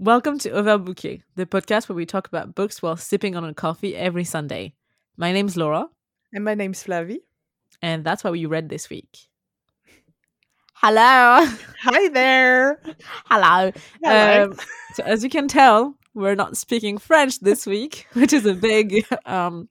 Welcome to Overbooké, the podcast where we talk about books while sipping on a coffee every Sunday. My name's Laura, And my name's Flavie. and that's what we read this week. Hello. Hi there. Hello. Hello. Um, so as you can tell, we're not speaking French this week, which is a big um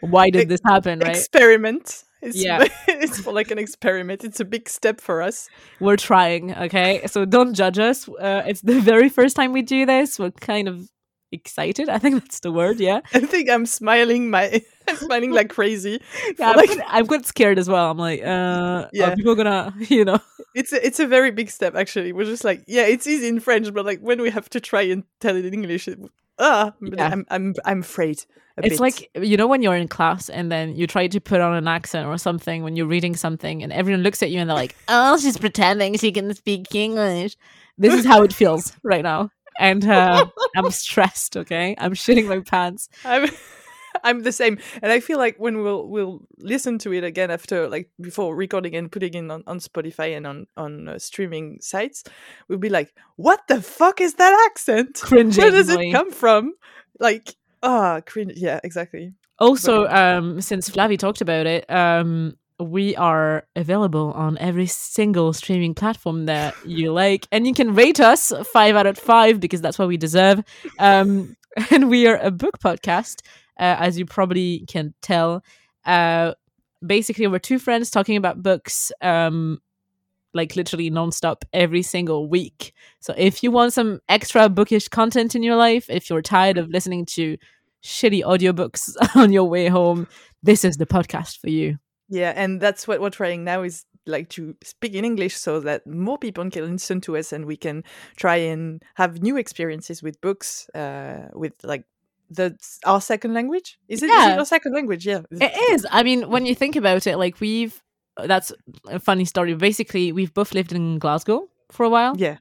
why did this happen, right? Experiment. It's, Yeah. it's like an experiment. It's a big step for us. We're trying, okay? So don't judge us. Uh, it's the very first time we do this. We're kind of excited. I think that's the word, yeah. I think I'm smiling my I'm smiling like crazy. Yeah, I'm, like- quite, I'm quite scared as well. I'm like, uh, Yeah. are people gonna, you know? It's a, it's a very big step actually. We're just like, yeah, it's easy in French, but like when we have to try and tell it in English, it, ah, Yeah. I'm I'm I'm afraid. a It's bit. like you know when you're in class and then you try to put on an accent or something when you're reading something and everyone looks at you and they're like, "Oh, she's pretending she can speak English." This is how it feels right now, and uh, I'm stressed. Okay, I'm shitting my pants. I'm I'm the same, and I feel like when we'll we'll listen to it again after like before recording and putting it on, on Spotify and on on uh, streaming sites, we'll be like, "What the fuck is that accent? Cringing. Where does it come from?" Like, ah, cringe. Yeah, exactly. Also, um, since Flavie talked about it, um, we are available on every single streaming platform that you like, and you can rate us five out of five because that's what we deserve. Um, and we are a book podcast, uh, as you probably can tell. Uh, basically, we're two friends talking about books. Um, like literally nonstop every single week. So if you want some extra bookish content in your life, if you're tired of listening to shitty audiobooks on your way home, this is the podcast for you. Yeah, and that's what we're trying now is like to speak in English so that more people can listen to us and we can try and have new experiences with books, uh, with like the our second language. Is it, is Yeah. it our second language? Yeah. It is. I mean, when you think about it, like we've that's a funny story. Basically, we've both lived in Glasgow for a while. Yeah.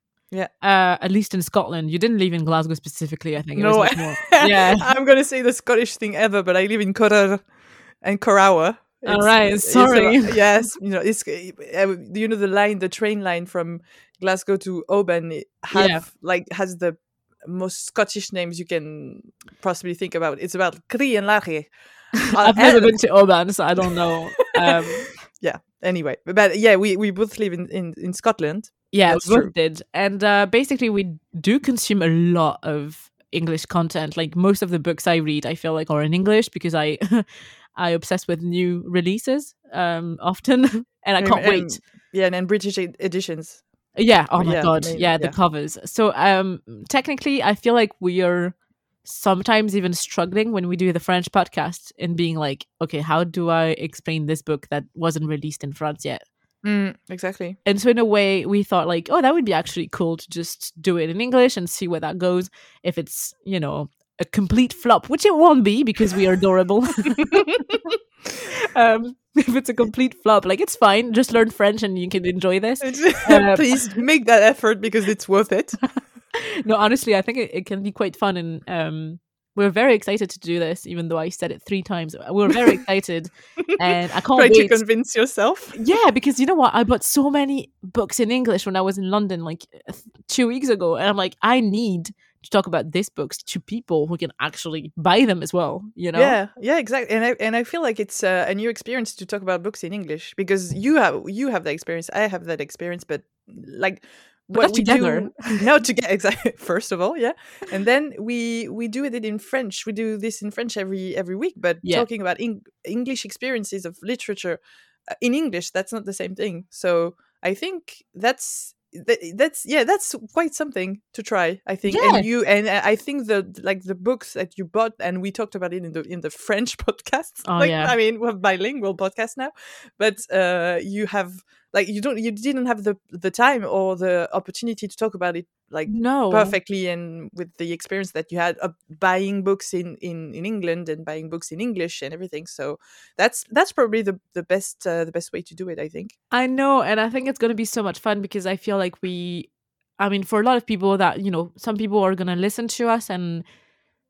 Uh, at least in Scotland. You didn't live in Glasgow specifically, I think. It No, was more- yeah. I'm gonna say the Scottish thing ever, but I live in Correr and Corawa. All right, it's a- sorry. yes, you know, it's uh, you know the line, the train line from Glasgow to Oban have Yeah. like has the most Scottish names you can possibly think about. It's about Crianlarich. I've never been to Oban, so I don't know. Um, Anyway, but yeah, we, we both live in, in, in Scotland. Yeah, That's we both true. did. And uh, basically, we do consume a lot of English content. Like most of the books I read, I feel like are in English because I I obsess with new releases um, often, and I can't wait. Yeah, and then British ed- editions. Yeah. Oh my yeah, god. maybe, yeah, the yeah. covers. So um, technically, I feel like we are sometimes even struggling when we do the French podcast and being like, okay, how do I explain this book that wasn't released in France yet? Mm, exactly. and so in a way we thought like oh that would be actually cool to just do it in english and see where that goes if it's you know a complete flop which it won't be because we are adorable um if it's a complete flop like it's fine just learn french and you can enjoy this Uh, Please make that effort because it's worth it. no honestly i think it, it can be quite fun and um we're very excited to do this even though i said it three times we're very excited and i can't Try to convince yourself. Yeah, because you know what? I bought so many books in English when I was in London like two weeks ago. And I'm like, I need to talk about these books to people who can actually buy them as well, you know? Yeah, yeah, exactly. And I and I feel like it's uh, a new experience to talk about books in English because you have you have that experience, I have that experience, but like But not together. do no together exactly first of all yeah and then we we do it in french we do this in french every every week but Yeah. talking about Eng- english experiences of literature uh, in english that's not the same thing so i think that's that, that's yeah that's quite something to try i think Yeah. and you and i think the like the books that you bought and we talked about it in the in the french podcast Oh, like yeah. i mean we're bilingual podcast now but uh you have like you don't you didn't have the the time or the opportunity to talk about it like No. perfectly and with the experience that you had of buying books in in in England and buying books in English and everything so that's that's probably the the best uh, the best way to do it I think I know. And I think it's going to be so much fun because I feel like we, I mean, for a lot of people that, you know, some people are going to listen to us and,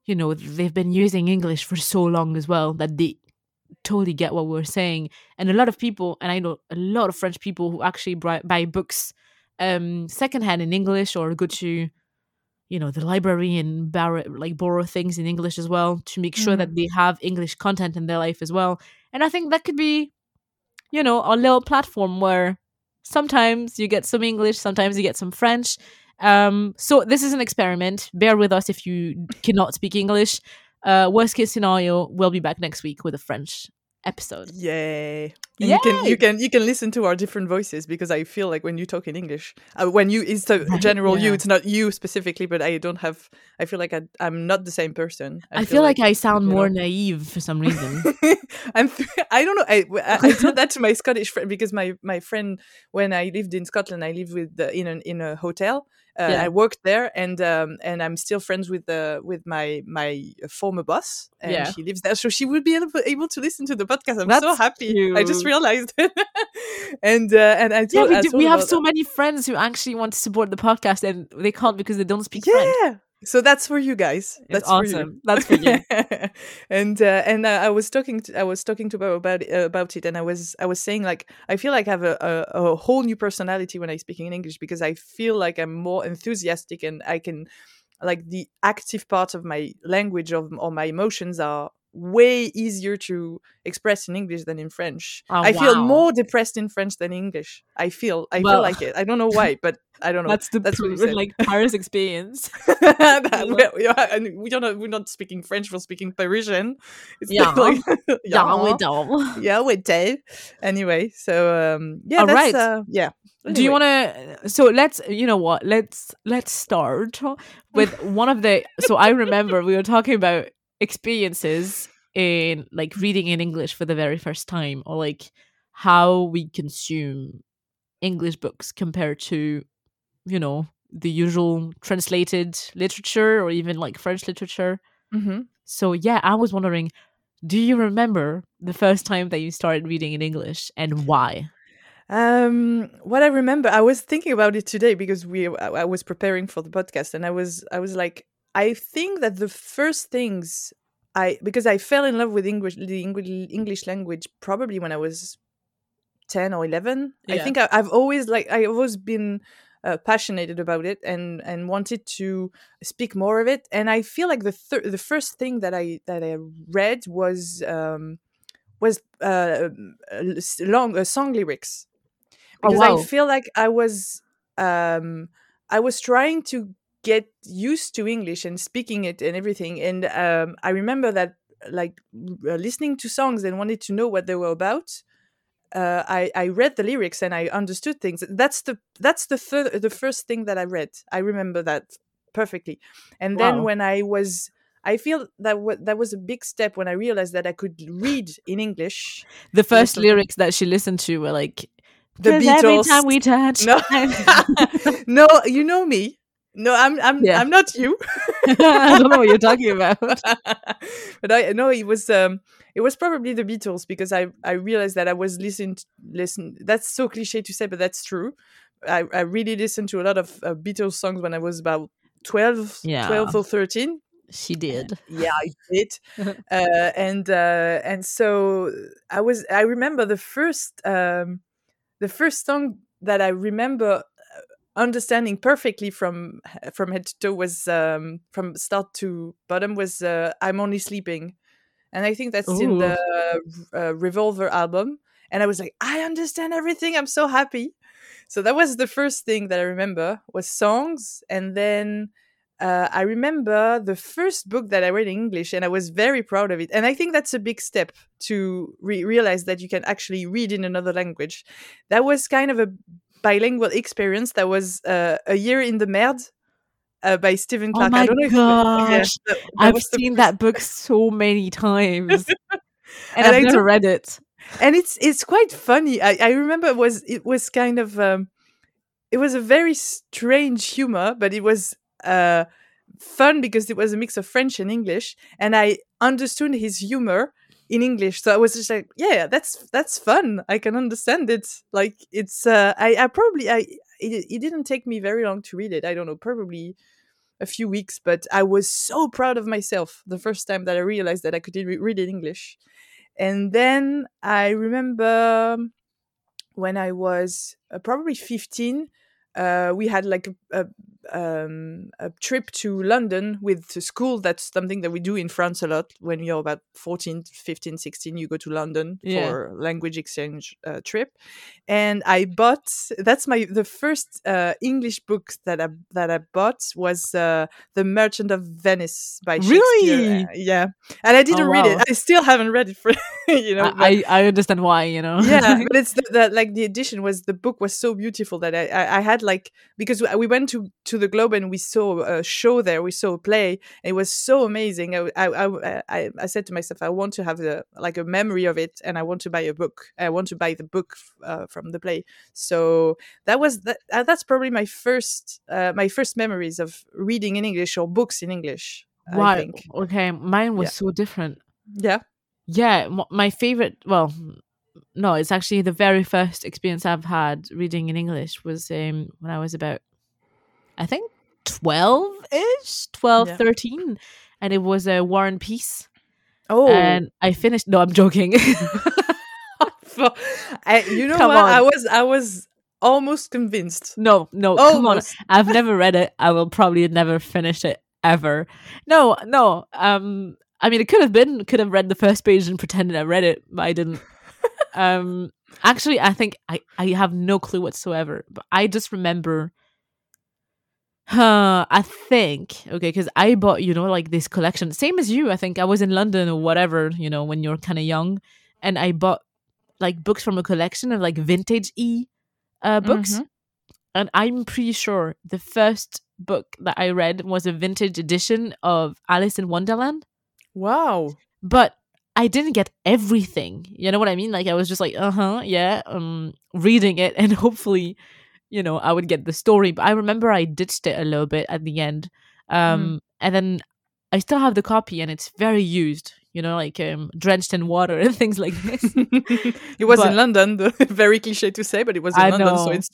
you know, they've been using English for so long as well that they totally get what we're saying. And a lot of people, and I know a lot of French people who actually buy, buy books um secondhand in English or go to you know the library and borrow like borrow things in english as well to make sure that they have english content in their life as well and i think that could be you know a little platform where sometimes you get some english sometimes you get some french um so this is an experiment bear with us if you cannot speak english uh worst case scenario we'll be back next week with a french episode Yay. And you can you can you can listen to our different voices because I feel like when you talk in English, uh, when you it's a general you, it's not you specifically, but I don't have. I feel like I, I'm not the same person. i, feel like, i sound more know. naive for some reason I'm. I don't know. I, I, I told that to my Scottish friend because my my friend when I lived in Scotland, I lived with the, in an in a hotel. Uh, Yeah. I worked there, and um, and I'm still friends with the with my my former boss, and Yeah. she lives there, so she would be able, able to listen to the podcast. I'm so That's happy. I just cute. realized, and uh, and I yeah we, do, we have so many friends who actually want to support the podcast and they can't because they don't speak french yeah. So that's for you guys. It's That's for awesome. That's for you. and uh, and uh, I was talking to I was talking to Bo about it, uh, about it, and I was I was saying like I feel like I have a, a, a whole new personality when I speak in English because I feel like I'm more enthusiastic and I can like the active part of my language of or my emotions are way easier to express in English than in French. Oh, I feel more depressed in French than English. I feel I Well- feel like it. I don't know why, but I don't know. That's the That's what pr- said. like Paris experience. that, we're, and we don't know, we're not speaking French, we're speaking Parisian. It's Yeah. like, yeah, we don't. yeah, with Dave. Anyway, so um, yeah, All right. uh, yeah. Do you want to? So let's. You know what? Let's let's start with one of the. So I remember we were talking about experiences in like reading in English for the very first time, or like how we consume English books compared to, you know, the usual translated literature or even like French literature. Mhm. So yeah, I was wondering, do you remember the first time that you started reading in English and why? Um, what I remember, I was thinking about it today because we I was preparing for the podcast, and I was I was like, I think that the first things I because I fell in love with English the English language probably when I was ten or eleven. I think I, I've always like I've always been uh, passionate about it and and wanted to speak more of it. And I feel like the thir- the first thing that I that I read was um was uh, long uh, song lyrics Oh, because wow. I feel like I was um I was trying to get used to English and speaking it and everything and um I remember that like uh, listening to songs and wanted to know what they were about uh, I, I read the lyrics and I understood things. That's the that's the third the first thing that I read. I remember that perfectly. And then Wow. when I was, I feel that w- that was a big step when I realized that I could read in English. The first lyrics that she listened to were like The 'Cause every Beatles. time we touch. No, no, you know me. No, I'm I'm Yeah. I'm not you. I don't know what you're talking about. but I know it was um it was probably the Beatles because I I realized that I was listening to, listen that's so cliche to say but that's true. I I really listened to a lot of uh, Beatles songs when I was about 12 Yeah. 12 or 13 She did. yeah i did uh, and uh, and so i was i remember the first um the first song that i remember understanding perfectly from from head to toe was um from start to bottom was uh, i'm only sleeping. And i think that's in the uh, revolver album. And i was like i understand everything. I'm so happy. So that was the first thing that i remember was songs. And then uh, I remember the first book that I read in English, and I was very proud of it. And I think that's a big step to re- realize that you can actually read in another language. That was kind of a bilingual experience. That was uh, a year in the Merde uh, by Stephen Clarke. Oh Clarke. my I don't know if gosh. that- that I've seen first- that book so many times. and, And I've I never read it. and it's it's quite funny. I, I remember it was it was kind of um, it was a very strange humor, but it was uh, fun because it was a mix of French and English, and I understood his humor in English. So I was just like, yeah, that's that's fun. I can understand it. Like it's uh, I I probably I it, it didn't take me very long to read it. I don't know, probably a few weeks, but I was so proud of myself the first time that I realized that I could re- read in English. And then I remember when I was uh, probably 15, uh, we had like a, a, um, a trip to London with the school. That's something that we do in France a lot. When you're about 14, 15, 16, you go to London Yeah. for language exchange uh, trip. And I bought. That's my the first uh, English book that I that I bought was uh, The Merchant of Venice by Shakespeare. Really? Uh, yeah, and I didn't read wow. it. I still haven't read it for you know. I, I I understand why, you know. yeah but it's the, the like the edition was the book was so beautiful that I, I i had like because we- we went to to the globe and we saw a show there we saw a play it was so amazing i i i, I, I said to myself i want to have a like a memory of it and i want to buy a book i want to buy the book uh, from the play so that was that uh, that's probably my first uh, my first memories of reading in english or books in english think Okay, mine was Yeah. so different. yeah Yeah, my favorite. Well, no, it's actually the very first experience I've had reading in English was um, when I was about, I think, twelve ish, 12, Yeah. 13. and it was a War and Peace. oh And I finished. No, I'm joking. I, you know Come what? I was I was almost convinced. no, no, come on. I've never read it. I will probably never finish it ever. No, no. Um, I mean, it could have been. Could have read the first page and pretended I read it, but I didn't. um, actually, I think I I have no clue whatsoever. But I just remember. Huh, I think okay, because I bought you know like this collection, same as you. I think I was in London or whatever, you know, when you're kind of young, and I bought like books from a collection of like vintage e uh, books Mhm. and I'm pretty sure the first book that I read was a vintage edition of Alice in Wonderland, Wow. but I didn't get everything. You know what I mean? Like I was just like, uh huh, yeah, um, reading it, and hopefully, you know, I would get the story. But I remember I ditched it a little bit at the end, um, and then I still have the copy, and it's very used. You know, like um, drenched in water and things like this. it was But- in London. The, very cliche to say, but it was in I London, so it's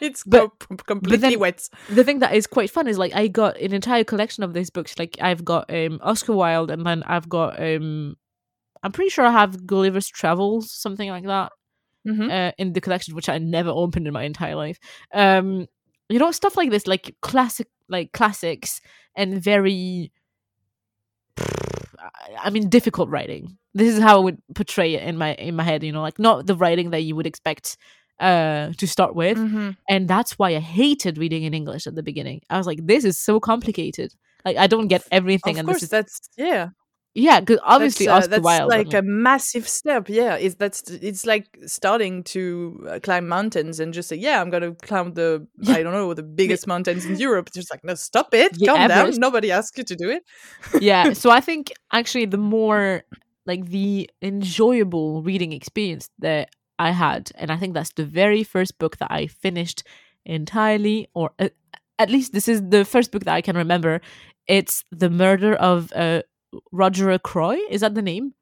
it's But- co- completely then- wet. the thing that is quite fun is like I got an entire collection of these books. Like I've got um Oscar Wilde and then I've got um I'm pretty sure I have Gulliver's Travels, something like that, Mhm. uh, in the collection, which I never opened in my entire life. Um you know, stuff like this, like classic like classics and very I mean difficult writing. This is how I would portray it in my in my head, you know, like not the writing that you would expect uh to start with Mhm. and that's why I hated reading in English at the beginning. I was like, this is so complicated. Like I don't get everything, Of and course, this is that's yeah. Yeah, because obviously that's, uh, Oscar that's Wilde. Like a massive step. Yeah, it's that's it's like starting to uh, climb mountains and just say, yeah, I'm gonna climb the I don't know the biggest mountains in Europe. Just like, no, stop it, The calm Everest. down. Nobody asked you to do it. yeah. So I think actually the more like the enjoyable reading experience that I had, and I think that's the very first book that I finished entirely, or uh, at least this is the first book that I can remember. It's the murder of uh, Roger Ackroyd. Is that the name?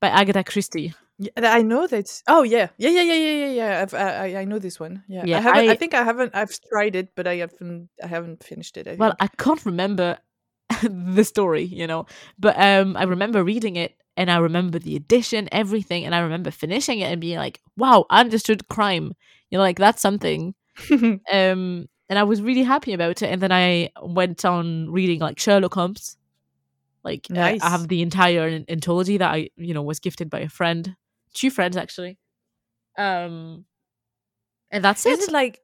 By Agatha Christie. I know that. Oh yeah, yeah, yeah, yeah, yeah, yeah. yeah. I've, I, I- I know this one. Yeah, Yeah, I haven't. I, I- think I haven't. I've tried it, but I haven't. I haven't finished it. I well i can't remember the story you know but um i remember reading it and i remember the edition everything and i remember finishing it and being like wow I understood crime you know like that's something um and i was really happy about it and then i went on reading like sherlock holmes like I- I, have the entire an- anthology that i you know was gifted by a friend two friends actually um and that's is it it like,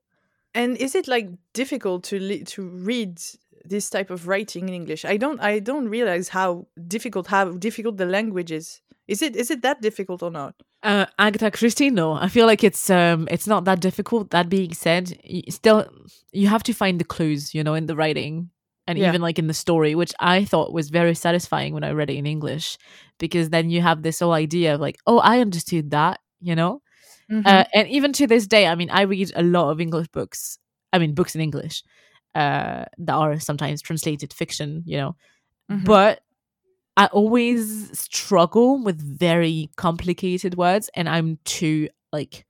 and is it like difficult to li- to read this type of writing in English? I don't. I don't realize how difficult how difficult the language is. Is it is it that difficult or not? Uh, Agatha Christie, no. I feel like it's um, it's not that difficult. That being said, y- still you have to find the clues, you know, in the writing and Yeah. even like in the story, which I thought was very satisfying when I read it in English, because then you have this whole idea of like, oh, I understood that, you know. Mm-hmm. Uh, and even to this day, I mean, I read a lot of English books. I mean, books in English uh, that are sometimes translated fiction, you know. Mhm. But I always struggle with very complicated words, and I'm too like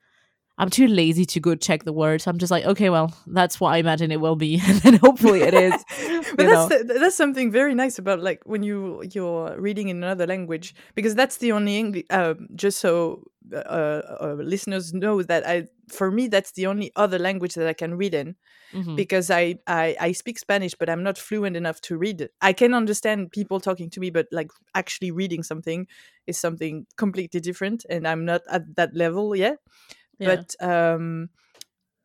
I'm too lazy to go check the words. I'm just like, okay, well, that's what I imagine it will be, and then hopefully it is. but that's the, that's something very nice about like when you you're reading in another language because that's the only English. Uh, just so uh, uh, listeners know that I for me that's the only other language that I can read in Mhm. because I, I I speak Spanish, but I'm not fluent enough to read it. I can understand people talking to me, but like actually reading something is something completely different, and I'm not at that level yet. Yeah. But um,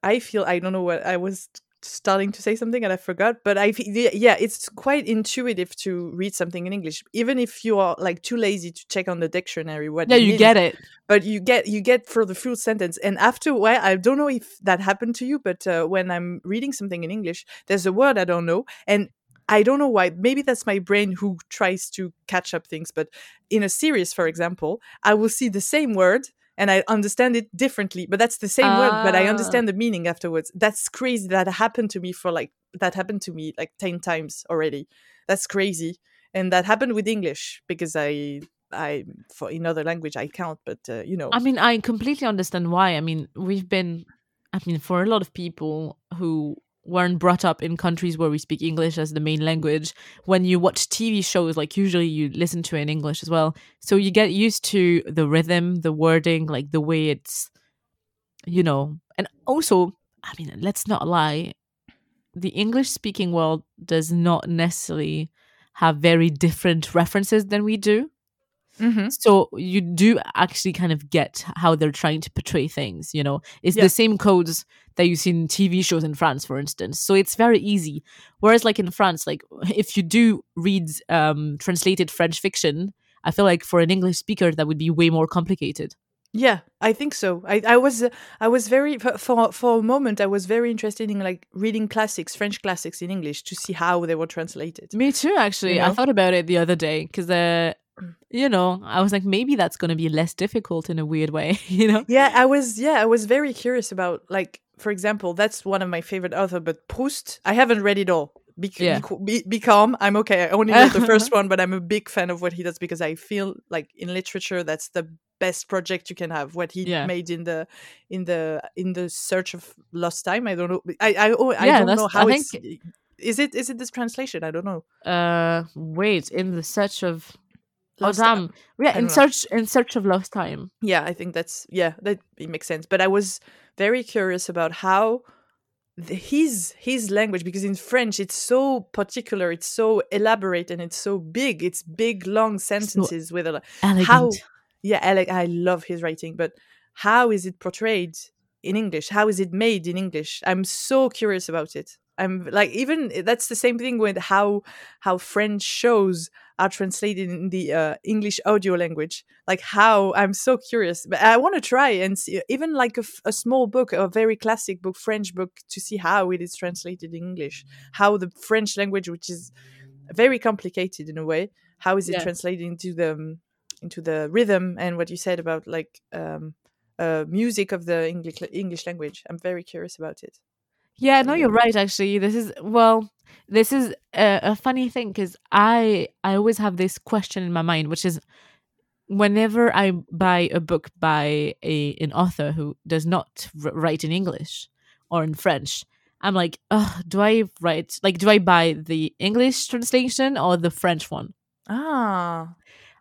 I feel I don't know what I was starting to say something and I forgot. But I yeah, yeah, it's quite intuitive to read something in English, even if you are like too lazy to check on the dictionary what. yeah, you means get it. but you get you get for the full sentence and after a while i don't know if that happened to you but uh, when i'm reading something in english there's a word i don't know and i don't know why maybe that's my brain who tries to catch up things but in a series for example i will see the same word and i understand it differently but that's the same word but i Ah. understand the meaning afterwards that's crazy that happened to me for like that happened to me like 10 times already that's crazy and that happened with english because i I for in other language I count, but uh, you know, I mean, I completely understand why. I mean, we've been, I mean, for a lot of people who weren't brought up in countries where we speak English as the main language, when you watch TV shows, like usually you listen to in English as well. So you get used to the rhythm, the wording, like the way it's, you know, and also, I mean, let's not lie, the English speaking world does not necessarily have very different references than we do. Mhm. So you do actually kind of get how they're trying to portray things, you know. It's Yeah. the same codes that you see in TV shows in France, for instance. So it's very easy. Whereas like in France, like if you do read um translated French fiction, I feel like for an English speaker that would be way more complicated. Yeah, I think so. I, I was uh, I was very for, for a moment I was very interested in like reading classics, French classics in English to see how they were translated. Me too, actually. You I thought about it the other day because, uh, you know, I was like, maybe that's going to be less difficult in a weird way, you know? Yeah, I was yeah, I was very curious about like for example, that's one of my favorite author, but Proust, I haven't read it all. Be, Yeah. be, be, calm. I'm okay. I only read the first one, but I'm a big fan of what he does because I feel like in literature that's the best project you can have. What he Yeah. made in the in the in the search of lost time. I don't know. I I, oh, I Yeah, don't know how I it's. Is it is it this translation? I don't know. Uh, wait, in the search of. Lost oh, Time. Yeah, in know. search in search of lost time. yeah i think that's yeah that it makes sense but i was very curious about how the, his his language because in french it's so particular it's so elaborate and it's so big it's big long sentences with a Elegant. how yeah I, like, I love his writing but how is it portrayed in english how is it made in english i'm so curious about it i'm like even that's the same thing with how how french shows are translated in the uh, english audio language. Like how? I'm so curious but i want to try and see even like a, f- a small book a very classic book french book to see how it is translated in english. How the french language which is very complicated in a way how is it Yeah. translated into the um, into the rhythm and what you said about like um uh music of the english english language. I'm very curious about it Yeah, no, you're right. Actually, this is well, this is a, a funny thing because I I always have this question in my mind, which is whenever I buy a book by a an author who does not write in English or in French, I'm like, Ugh, do I write like do I buy the English translation or the French one? ah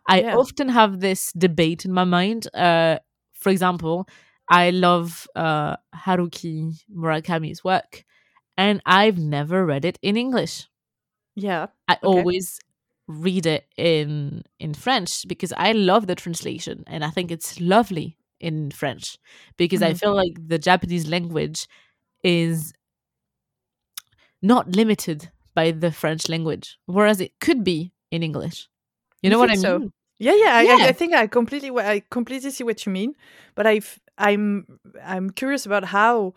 I Yeah. often have this debate in my mind. Uh, for example, I love uh, Haruki Murakami's work, and I've never read it in English. yeah I Okay. always read it in in French because I love the translation, and I think it's lovely in French because I Mhm. feel like the Japanese language is not limited by the French language, whereas it could be in English. You You know what I mean? so? Mean? Yeah, yeah, I, I, think I completely, I completely see what you mean, but I've, I'm, I'm curious about how,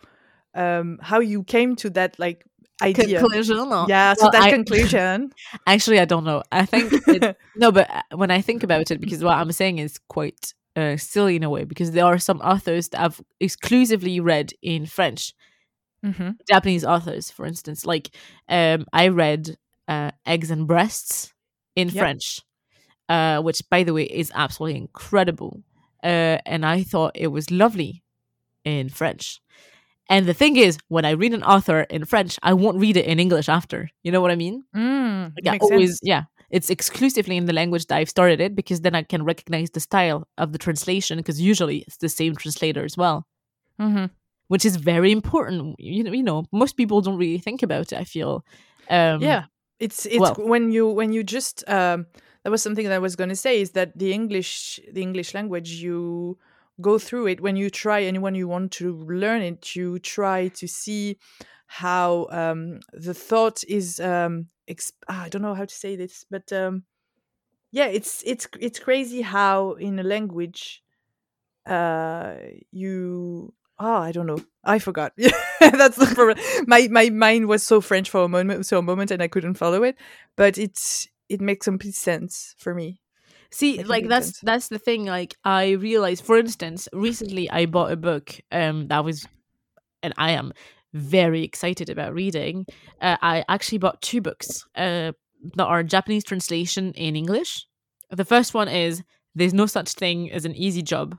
um, how you came to that like idea. Conclusion. or- Yeah, so Well, that I- conclusion. Actually, I don't know. I think it, no, but uh, when I think about it, because what I'm saying is quite uh, silly in a way, because there are some authors that I've exclusively read in French, hmm Japanese authors, for instance. Like um, I read uh, Eggs and Breasts in Yep. French, uh, which, by the way, is absolutely incredible. Uh, and I thought it was lovely in French. And the thing is, when I read an author in French, I won't read it in English after. You know what I mean? Mm, yeah, always sense. yeah. It's exclusively in the language that I've started it because then I can recognize the style of the translation because usually it's the same translator as well. hmm which is very important. You know, you know, most people don't really think about it. I feel. Um, yeah, it's it's well- when you when you just um, that was something that I was going to say is that the English the English language you go through it. When you try and when you want to learn it you try to see how um, the thought is um, exp- ah, I don't know how to say this but um, yeah it's it's it's crazy how in a language uh, you oh I don't know. I forgot. That's the problem. My my mind was so French for a moment so a moment and I couldn't follow it. But it's it makes complete sense for me See, That like that's sense. that's the thing. Like I realized, for instance, recently I bought a book um that was, and I am very excited about reading. Uh, I actually bought two books uh that are Japanese translation in English. The first one is "There's No Such Thing as an Easy Job"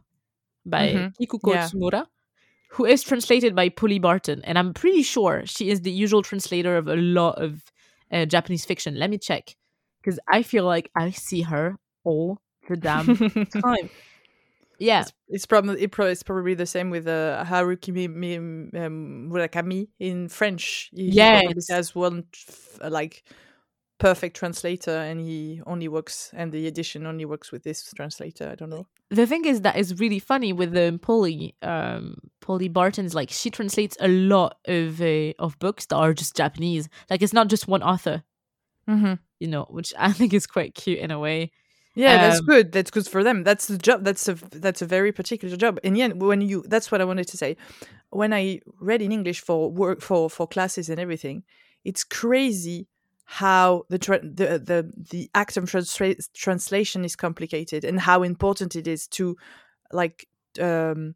by Mhm. Kikuko Yeah. Tsumura, who is translated by Polly Barton, and I'm pretty sure she is the usual translator of a lot of uh, Japanese fiction. Let me check because I feel like I see her all the damn time. Yeah, It's, it's probably it pro- it's probably the same with uh, Haruki um, Murakami in French. He, he has one uh, like perfect translator, and he only works and the edition only works with this translator. I don't know. the thing is that is really funny with the Polly, um, Polly Barton's like she translates a lot of uh, of books that are just Japanese. Like it's not just one author, Mm-hmm. you know, which I think is quite cute in a way. Yeah, that's Um, good. That's good for them. That's the job. That's a that's a very particular job. And yeah, when you that's what I wanted to say. When I read in English for work for for classes and everything, it's crazy how the tra- the the the act of transla- translation is complicated and how important it is to like um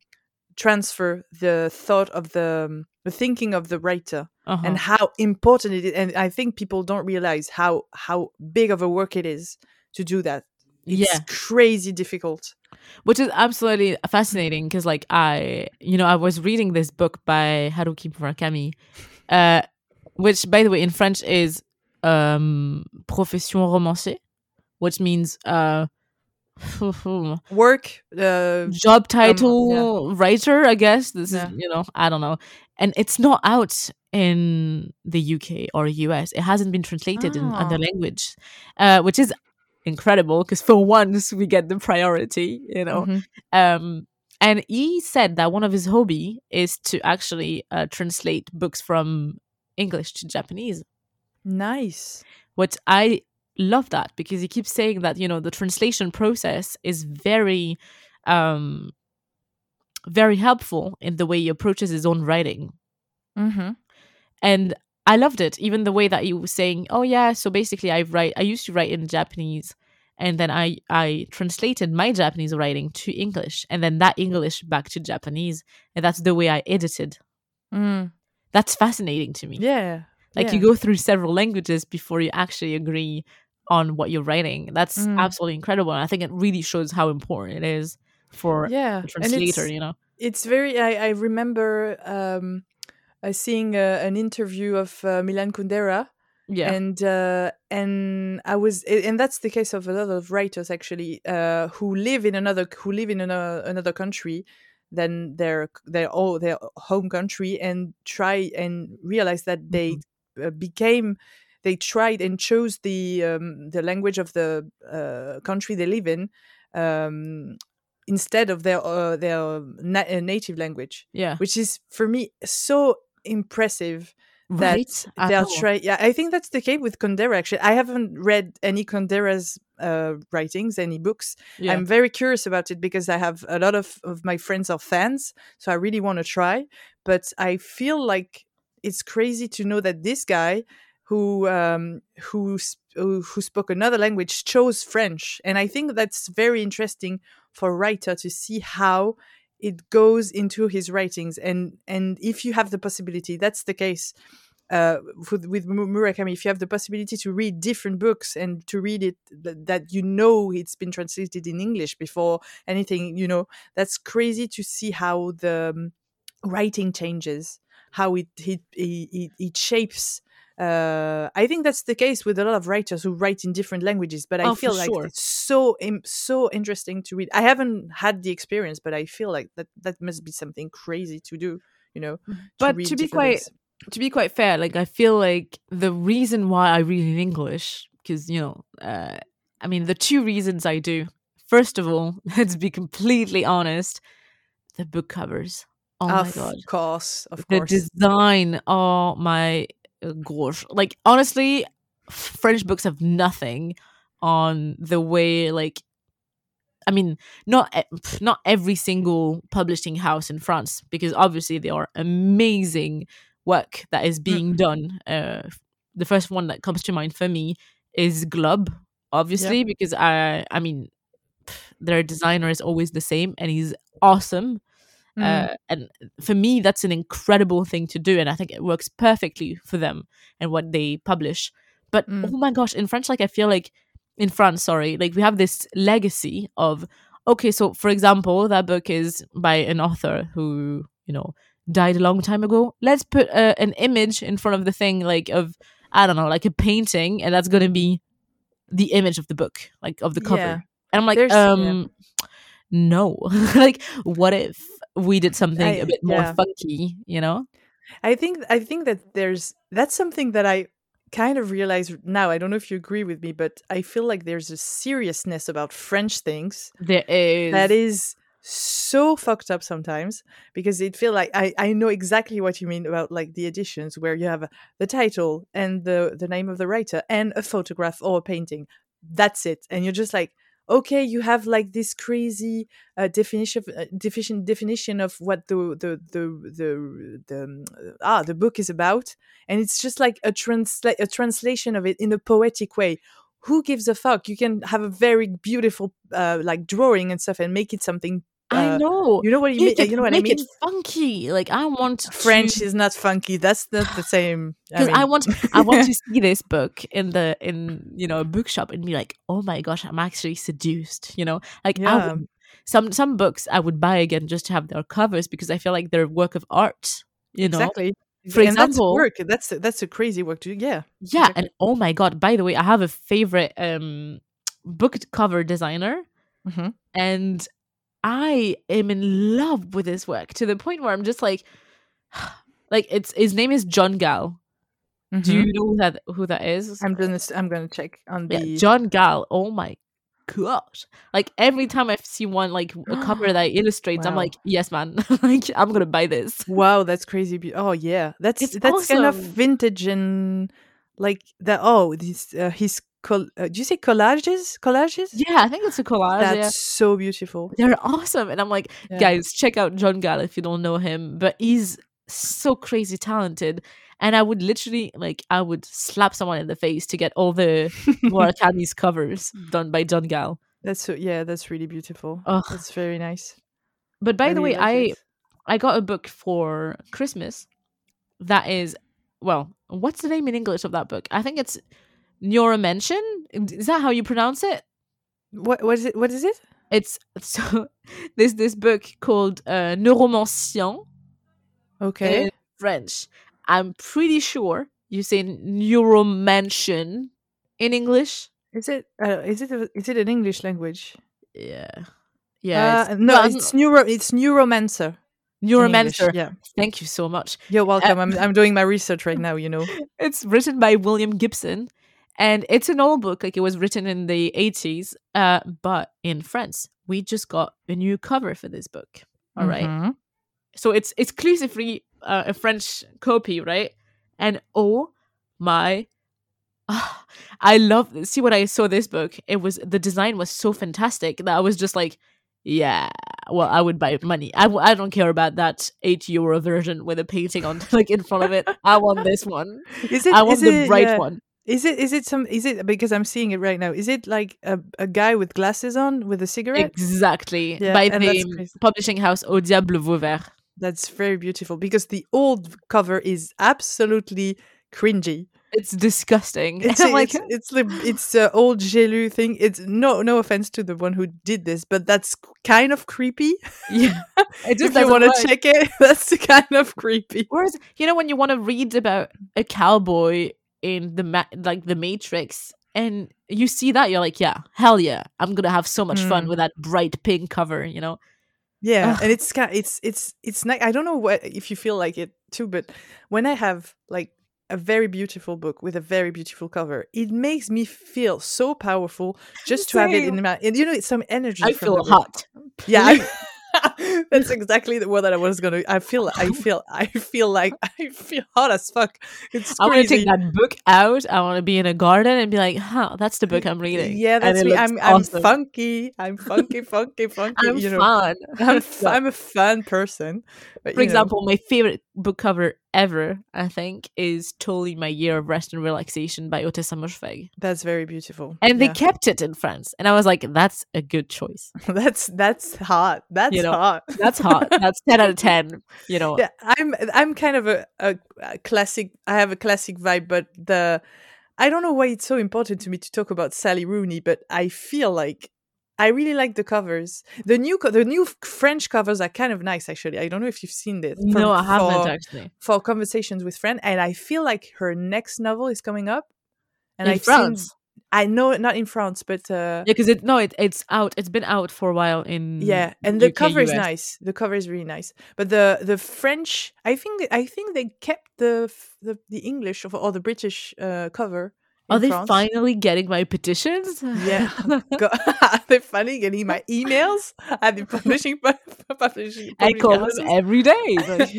transfer the thought of the um, the thinking of the writer Uh-huh. and how important it is and i think people don't realize how how big of a work it is to do that it's yeah, crazy difficult which is absolutely fascinating because like I, you know, I was reading this book by Haruki Murakami, uh, which by the way in French is um, profession romancier, which means uh. work uh, job title writer i guess this Yeah. is you know i don't know and it's not out in the uk or us it hasn't been translated in other Ah. language uh, which is incredible because for once we get the priority you know mhm. um and he said that one of his hobby is to actually uh, translate books from english to japanese nice which I love that because he keeps saying that you know the translation process is very um very helpful in the way he approaches his own writing mm-hmm. And I loved it even the way that he was saying oh yeah so basically I write I used to write in Japanese and then I I translated my Japanese writing to English and then that English back to Japanese and that's the way I edited mm. that's fascinating to me yeah like yeah. you go through several languages before you actually agree on what you're writing. That's Mm. absolutely incredible. And I think it really shows how important it is for yeah a translator, you know? it's very i, I remember um uh, seeing an interview of uh, milan kundera Yeah. and uh, and I was and that's the case of a lot of writers actually uh, who live in another who live in another another country than their their oh their home country and try and realize that they uh, became they tried and chose the um, the language of the uh, country they live in um, instead of their uh, their na- native language yeah. which is for me so impressive that Right? I they'll try. Yeah, I think that's the case with Kundera. Actually, I haven't read any Kundera's uh, writings, any books. Yeah. I'm very curious about it because I have a lot of of my friends are fans, so I really want to try. But I feel like it's crazy to know that this guy who um, who who spoke another language chose French, and I think that's very interesting for a writer to see how it goes into his writings and and if you have the possibility that's the case uh, with, with Murakami, if you have the possibility to read different books and to read it th- that you know it's been translated in English before anything, you know, that's crazy to see how the um, writing changes, how it it it, it, it shapes. Uh, I think that's the case with a lot of writers who write in different languages, but I Oh, feel like sure. it's so so interesting to read. I haven't had the experience, but I feel like that that must be something crazy to do. you know. But read to be quite things. to be quite fair, like I feel like the reason why I read in English, because you know, uh, I mean, the two reasons I do. First of all, let's be completely honest, the book covers. Oh my of god, course, of the course. The design. Oh my gosh, like honestly, French books have nothing on the way like. I mean, not not every single publishing house in France, because obviously they are amazing work that is being done. Uh, the first one that comes to mind for me is Glub, obviously, because I, I mean, their designer is always the same, and he's awesome. Mm. Uh, and for me, that's an incredible thing to do, and I think it works perfectly for them and what they publish. But Mm. oh my gosh, in French, like I feel like in France, sorry, like we have this legacy of okay, so for example, that book is by an author who you know died a long time ago. Let's put uh, an image in front of the thing, like of I don't know, like a painting, and that's gonna be the image of the book, like of the cover. Yeah. And I'm like, There's- yeah. um, no, like what if we did something I- a bit more yeah. funky, you know? I think I think that there's that's something that I kind of realize now. I don't know if you agree with me, but I feel like there's a seriousness about French things There is that is so fucked up sometimes because it feel like I, I know exactly what you mean about like the editions where you have the title and the the name of the writer and a photograph or a painting that's it and you're just like okay you have like this crazy uh, definition uh, definition definition of what the the the the, the um, ah the book is about and it's just like a transla- a translation of it in a poetic way. Who gives a fuck? You can have a very beautiful uh, like drawing and stuff and make it something I uh, know. you know what you mean it, you know what i make mean it funky. Like I want french to, is not funky that's not the same because I, mean, want I want to see this book in the in you know a bookshop and be like, oh my gosh, I'm actually seduced. You know, like I Yeah. would, some some books I would buy again just to have their covers because I feel like they're a work of art. You know, exactly For and that's example- work that's that's a crazy work to do yeah yeah Exactly. and oh my god by the way i have a favorite um book cover designer Mhm. and i am in love with his work to the point where i'm just like like it's his name is john gall do Mhm. you know who that who that is? I'm gonna i'm gonna check on the yeah, john gall oh my gosh. Like every time i see one like a cover that illustrates i'm like yes man like i'm gonna buy this. Wow that's crazy be- oh yeah. That's It's that's kind of vintage and like the oh this uh, his col- uh, do you say collages collages yeah i think it's a collage that's yeah. so beautiful they're awesome and i'm like Yeah. guys check out john gall if you don't know him but he's so crazy talented and i would literally like i would slap someone in the face to get all the War murakami's covers done by john gall that's so yeah that's really beautiful Ugh. that's very nice but by I the really way like i it. i got a book for christmas that is well what's the name in english of that book i think it's neuromention is that how you pronounce it what what is it what is it it's so there's this book called uh, neuromancien okay French. I'm pretty sure you say neuromansion in English. is it uh, is it a, is it an english language Yeah. Yeah. uh, it's, no it's neuro it's neuromancer neuromancer. yeah Thank you so much. you're welcome I'm, I'm doing my research right now you know It's written by William Gibson and it's an old book. Like it was written in the 80s. Uh, but in France, we just got a new cover for this book. All right. Mhm. so it's exclusively uh, a French copy, right? And oh my, ah, I love. See, when I saw this book, it was the design was so fantastic that I was just like, yeah, well, I would buy money. I, w- I don't care about that eight euro version with a painting on like in front of it. I want this one. is it I want is the it, bright yeah, one. Is it is it some is it because I'm seeing it right now? Is it like a, a guy with glasses on with a cigarette? Exactly. Yeah, By the publishing house Au Diable Vauvert. That's very beautiful because the old cover is absolutely cringy. It's disgusting. It's I'm it's it's the it's the old Gelu thing. It's no no offense to the one who did this, but that's kind of creepy. yeah. I just want to check it, that's kind of creepy. Whereas, you know, when you want to read about a cowboy in the ma- like the Matrix, and you see that, you're like, yeah, hell yeah, I'm gonna have so much fun Mm. with that bright pink cover. You know, Yeah, Ugh. and it's kind it's it's it's nice. I don't know what if you feel like it too, but when I have like a very beautiful book with a very beautiful cover, it makes me feel so powerful just to have it in Same. my and you know it's some energy. I feel hot. Yeah, I- that's exactly the word that I was gonna. I feel, I feel, I feel like I feel hot as fuck. It's I want to take that book out. I want to be in a garden and be like, "Huh, that's the book I'm reading." Yeah, that's me. I'm, I'm funky. I'm funky, funky, funky. I'm you know, fun. I'm, f-. I'm a fun person. For example, my favorite book cover ever, I think, is totally My Year of Rest and Relaxation by Ottessa Moshfegh. that's very beautiful. And they kept it in France. And I was like, that's a good choice. that's that's hot. That's You know, hot. That's hot. that's 10 out of 10. You know, yeah, I'm I'm kind of a, a, a classic. I have a classic vibe, but the I don't know why it's so important to me to talk about Sally Rooney, but I feel like I really like the covers. The new co- the new French covers are kind of nice, actually. I don't know if you've seen this. no, for- I haven't for- actually. for conversations with friends, and I feel like her next novel is coming up. And in I've France. seen, I know not in France, but uh, Yeah, because it no, it, it's out. It's been out for a while in yeah, and the UK, cover is US. nice. The cover is really nice, but the the French, I think I think they kept the the, the English of, or the British uh, cover. Are they France. finally getting my petitions? Yeah, are they finally getting my emails? Are they publishing? publishing I call them every day. Like,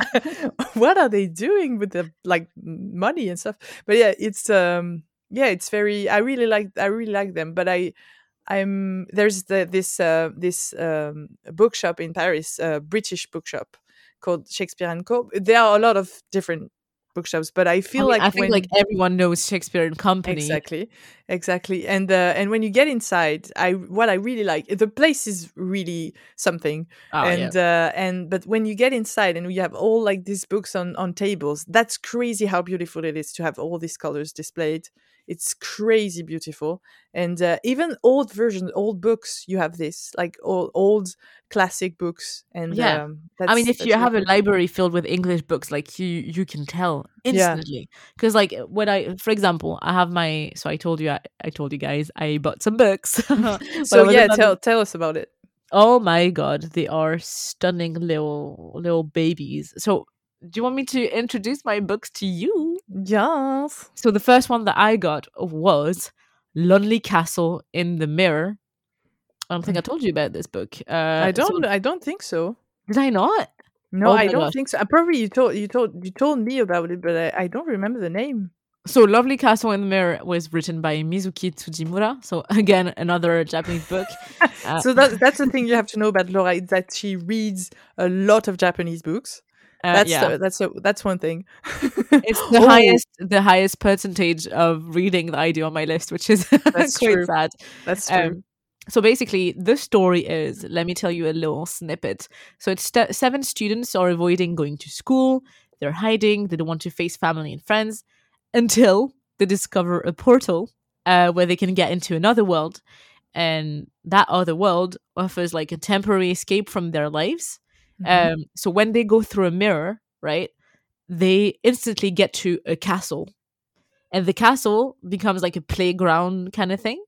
what are they doing with the like money and stuff but yeah it's um yeah it's very i really like i really like them but i i'm there's the this uh this um bookshop in paris uh british bookshop called shakespeare and co there are a lot of different bookshops but i I, feel mean, like I think when like everyone knows Shakespeare and Company. Exactly, exactly. And uh, and when you get inside, I what I really like the place is really something. Oh, yeah. and uh, and but when you get inside and you have all like these books on on tables, that's crazy how beautiful it is to have all these colors displayed. It's crazy beautiful, and uh, even old versions, old books, you have this like old old classic books. And Yeah. um, I mean, if you have a really library filled with English books, like you, you can tell Yeah. instantly. Because, like, when I, for example, I have my. So I told you, I, I told you guys, I bought some books. So yeah, tell tell us about it. Oh my god, they are stunning little little babies. So, do you want me to introduce my books to you? Yes. So the first one that I got was Lonely Castle in the Mirror. I don't think I told you about this book. Uh, Mm. I don't. I don't think so. did I not? No, Oh I don't gosh. think so. Probably you told you told you told me about it, but I, I don't remember the name. So Lonely Castle in the Mirror was written by Mizuki Tsujimura. So again, another Japanese book. Uh, so that, that's the thing you have to know about Laura is that she reads a lot of Japanese books. Uh, That's yeah. the- that's a, that's one thing. it's the Oh, highest the highest percentage of reading that I do on my list, which is That's quite true. sad. That's true. Um, so basically, the story is let me tell you a little snippet. So it's st- seven students are avoiding going to school. They're hiding. They don't want to face family and friends until they discover a portal uh, where they can get into another world, and that other world offers like a temporary escape from their lives. Mhm. Um, so when they go through a mirror, right, they instantly get to a castle, and the castle becomes like a playground kind of thing.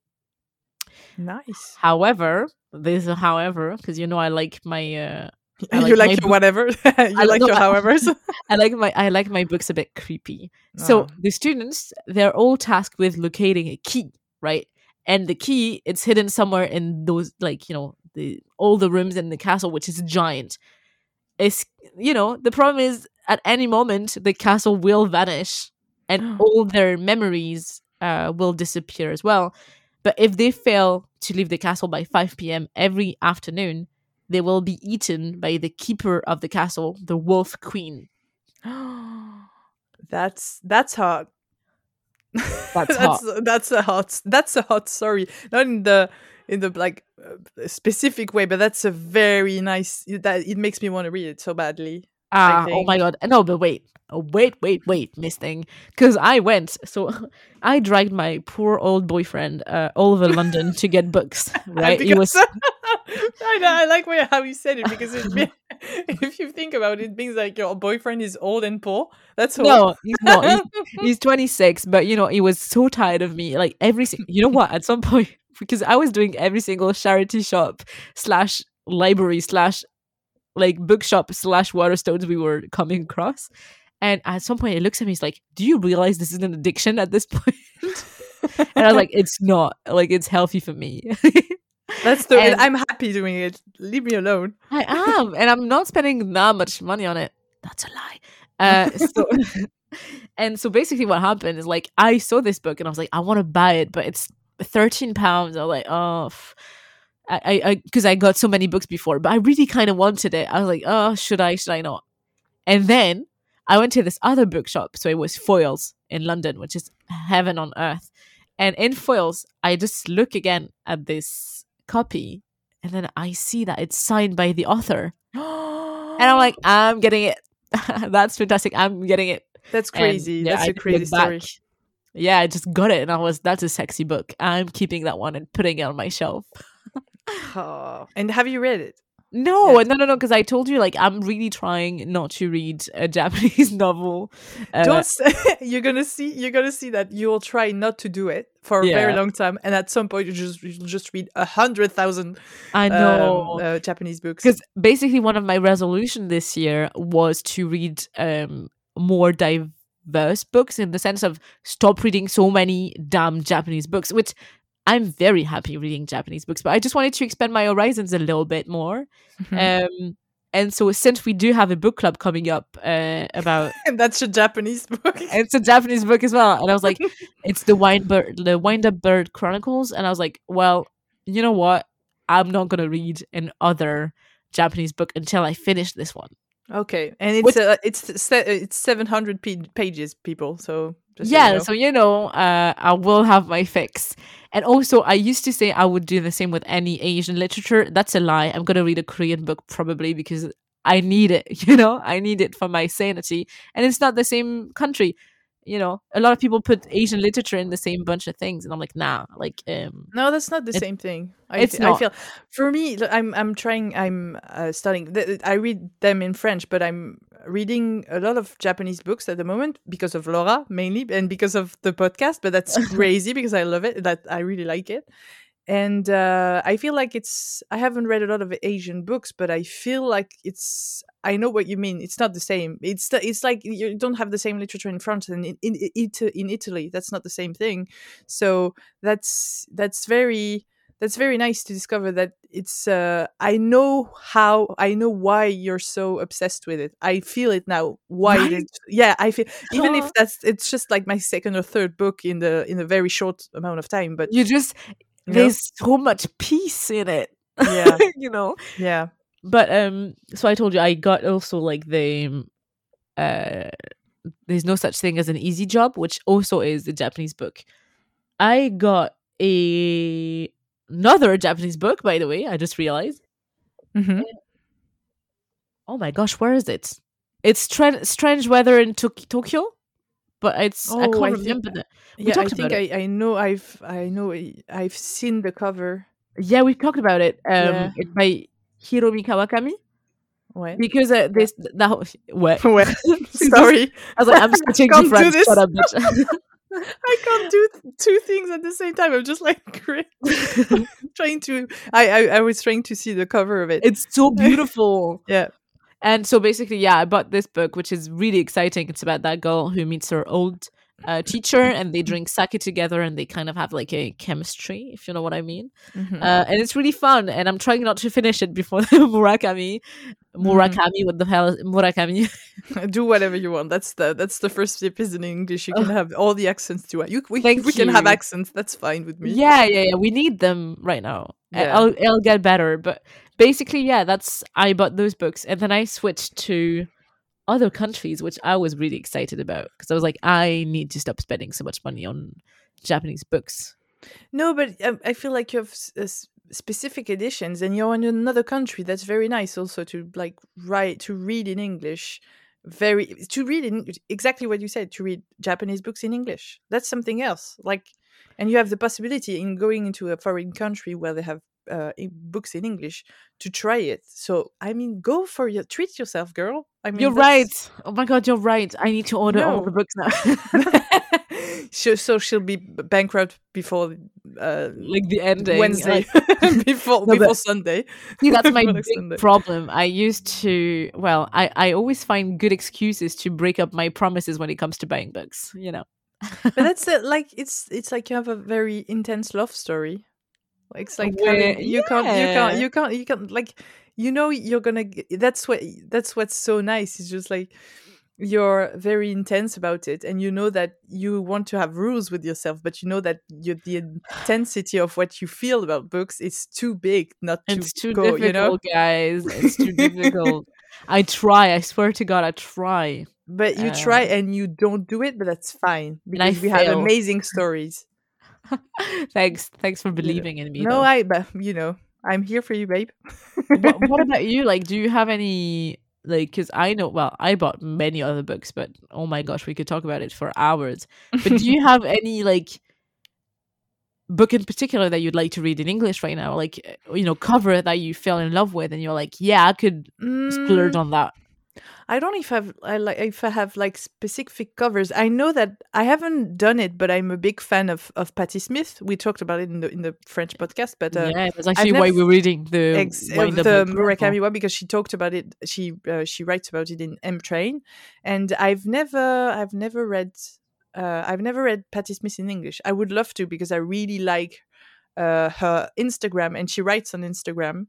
nice. However, there's a however because you know I like my uh, I you like like your book- whatever. you like no, your I- however's. I like my I like my books a bit creepy. So Oh. the students they're all tasked with locating a key, right? And the key it's hidden somewhere in those like you know the all the rooms in the castle, which is giant. It's you know the problem is at any moment the castle will vanish and all their memories uh, will disappear as well. But if they fail to leave the castle by 5 p.m. every afternoon, they will be eaten by the keeper of the castle, the Wolf Queen. that's that's hot. That's hot. That's a hot. That's a hot story. Not in the in the like uh, specific way, but that's a very nice. That it makes me want to read it so badly. Ah, oh my god. No, but wait. Oh, wait, wait, wait, Miss Thing. Because I went, so I dragged my poor old boyfriend uh, all over London to get books, right? He was I know. I like how you said it because it, mean- if you think about it, it means like your boyfriend is old and poor. That's all. no, he's not. He's, he's 26, but you know, he was so tired of me. Like every, you know what? At some point, because I was doing every single charity shop slash library slash like bookshop slash Waterstones we were coming across. And at some point, it looks at me. He's like, "Do you realize this is an addiction at this point?" and I was like, "It's not. Like, it's healthy for me." That's the. And- I'm happy doing it. Leave me alone. I am, and I'm not spending that much money on it. That's a lie. Uh, so, and so basically, what happened is like I saw this book and I was like, I want to buy it, but it's thirteen pounds. I was like, oh, f- I, I, because I, got so many books before, but I really kind of wanted it. I was like, oh, should I? Should I not? And then I went to this other bookshop, so it was Foyles in London, which is heaven on earth. And in Foyles, I just look again at this copy, and then I see that it's signed by the author. And I'm like, I'm getting it. That's fantastic. I'm getting it. that's And, crazy. yeah, that's I a crazy story. back. Yeah, I just got it and I was that's a sexy book. I'm keeping that one and putting it on my shelf. Oh. And have you read it? No, Yeah. no, no, no, because I told you like I'm really trying not to read a Japanese novel. Uh, Don't. s- you're gonna see. You're gonna see that you'll try not to do it for a very long time, and at some point you just you'll just read a hundred thousand I know. um, uh, Japanese books. because basically one of my resolution this year was to read um more diverse books in the sense of stop reading so many damn Japanese books, which I'm very happy reading Japanese books, but I just wanted to expand my horizons a little bit more. Mhm. Um, and so since we do have a book club coming up uh, about and that's a Japanese book. it's a Japanese book as well, and I was like, it's the Wind Bird, the Wind Up Bird Chronicles, and I was like, well, you know what? I'm not gonna read an other Japanese book until I finish this one. Okay, and it's uh, it's it's seven hundred p- pages, people. So just so you yeah, know. so you know, uh, I will have my fix. And also, I used to say I would do the same with any Asian literature. That's a lie. I'm gonna read a Korean book probably because I need it. You know, I need it for my sanity. And it's not the same country. You know, a lot of people put Asian literature in the same bunch of things, and I'm like, nah. Like, um, No, that's not the It- same thing. I, it's fe- I not. feel for me, I'm I'm trying. I'm uh, studying. th- I read them in French, but I'm reading a lot of Japanese books at the moment because of Laura mainly, and because of the podcast. But that's crazy because I love it. That I really like it, and uh, I feel like it's. I haven't read a lot of Asian books, but I feel like it's. I know what you mean. It's not the same. It's the, it's like you don't have the same literature in France and in in, in Italy. That's not the same thing. So that's that's very that's very nice to discover that it's uh i know how i know why you're so obsessed with it i feel it now why Right? it, yeah i feel even Oh. if that's it's just like my second or third book in the in a very short amount of time but you just know? there's so much peace in it. yeah you know. yeah But um, so I told you I got also like the uh, there's no such thing as an easy job, which also is a Japanese book. I got a another Japanese book, by the way. I just realized. hmm Oh my gosh, where is it? It's Tren- strange weather in Tok- Tokyo, but it's I Oh, can't I think- remember the. We yeah i think I, I know i've i know I- i've seen the cover Yeah, we talked about it. Um, Yeah. it's by Hiromi Kawakami when because uh, this that whole- what sorry I was like I'm switching to Can't do French. this. Shut up, bitch. I can't do two things at the same time. I'm just like trying to. I, I I was trying to see the cover of it. it's so beautiful. yeah. And so basically, yeah, I bought this book, which is really exciting. It's about that girl who meets her old uh, teacher, and they drink sake together, and they kind of have like a chemistry, if you know what I mean. Mhm. Uh, and it's really fun. And I'm trying not to finish it before Murakami. Murakami, what the hell? is Murakami. do whatever you want. That's the that's the first episode in English. You can have all the accents you want. You we, Thank we can have accents. That's fine with me. yeah, yeah, yeah. We need them right now. Uh, Yeah. I'll, it'll get better. But basically, yeah, that's I bought those books, and then I switched to other countries, which I was really excited about because I was like, I need to stop spending so much money on Japanese books. No, but um, I feel like you have uh, specific editions, and you're in another country. That's very nice, also to like write to read in English. Very to read in exactly what you said. To read Japanese books in English. That's something else. Like, and you have the possibility in going into a foreign country where they have uh, books in English to try it. So I mean, go for your treat yourself, girl. I mean, you're that's- right. Oh my god, you're right. I need to order all the books now. so, so she'll be bankrupt before uh, like the ending Wednesday, like- before No, before Sunday. See, that's my big Sunday. problem. I used to, well, I, I always find good excuses to break up my promises when it comes to buying books, you know. But that's uh, like it's it's like you have a very intense love story. Like, It's like Where- you can't you can't you can't you can't like you know you're gonna that's what that's what's so nice. It's just like you're very intense about it and you know that you want to have rules with yourself but you know that you, the intensity of what you feel about books is too big not to It's too go difficult, you know guys. It's too difficult. I try. I swear to God, I try. but you try um and you don't do it but that's fine because we have amazing stories Thanks. Thanks for believing in me. no though. i but you know i'm here for you babe what, what about you? Like, do you have any like? Because I know, well, I bought many other books, but oh my gosh, we could talk about it for hours. But do you have any like book in particular that you'd like to read in English right now? Like, uh, you know, cover that you fell in love with, and you're like, yeah, I could splurge Mm, on that. I don't know if I've I like if I have like specific covers. I know that I haven't done it, but I'm a big fan of of Patti Smith. We talked about it in the in the French podcast, but uh, yeah, that's actually why we're reading the ex- uh, the Murakami one because she talked about it. She uh, she writes about it in M Train, and I've never I've never read uh, I've never read Patti Smith in English. I would love to because I really like uh, her Instagram, and she writes on Instagram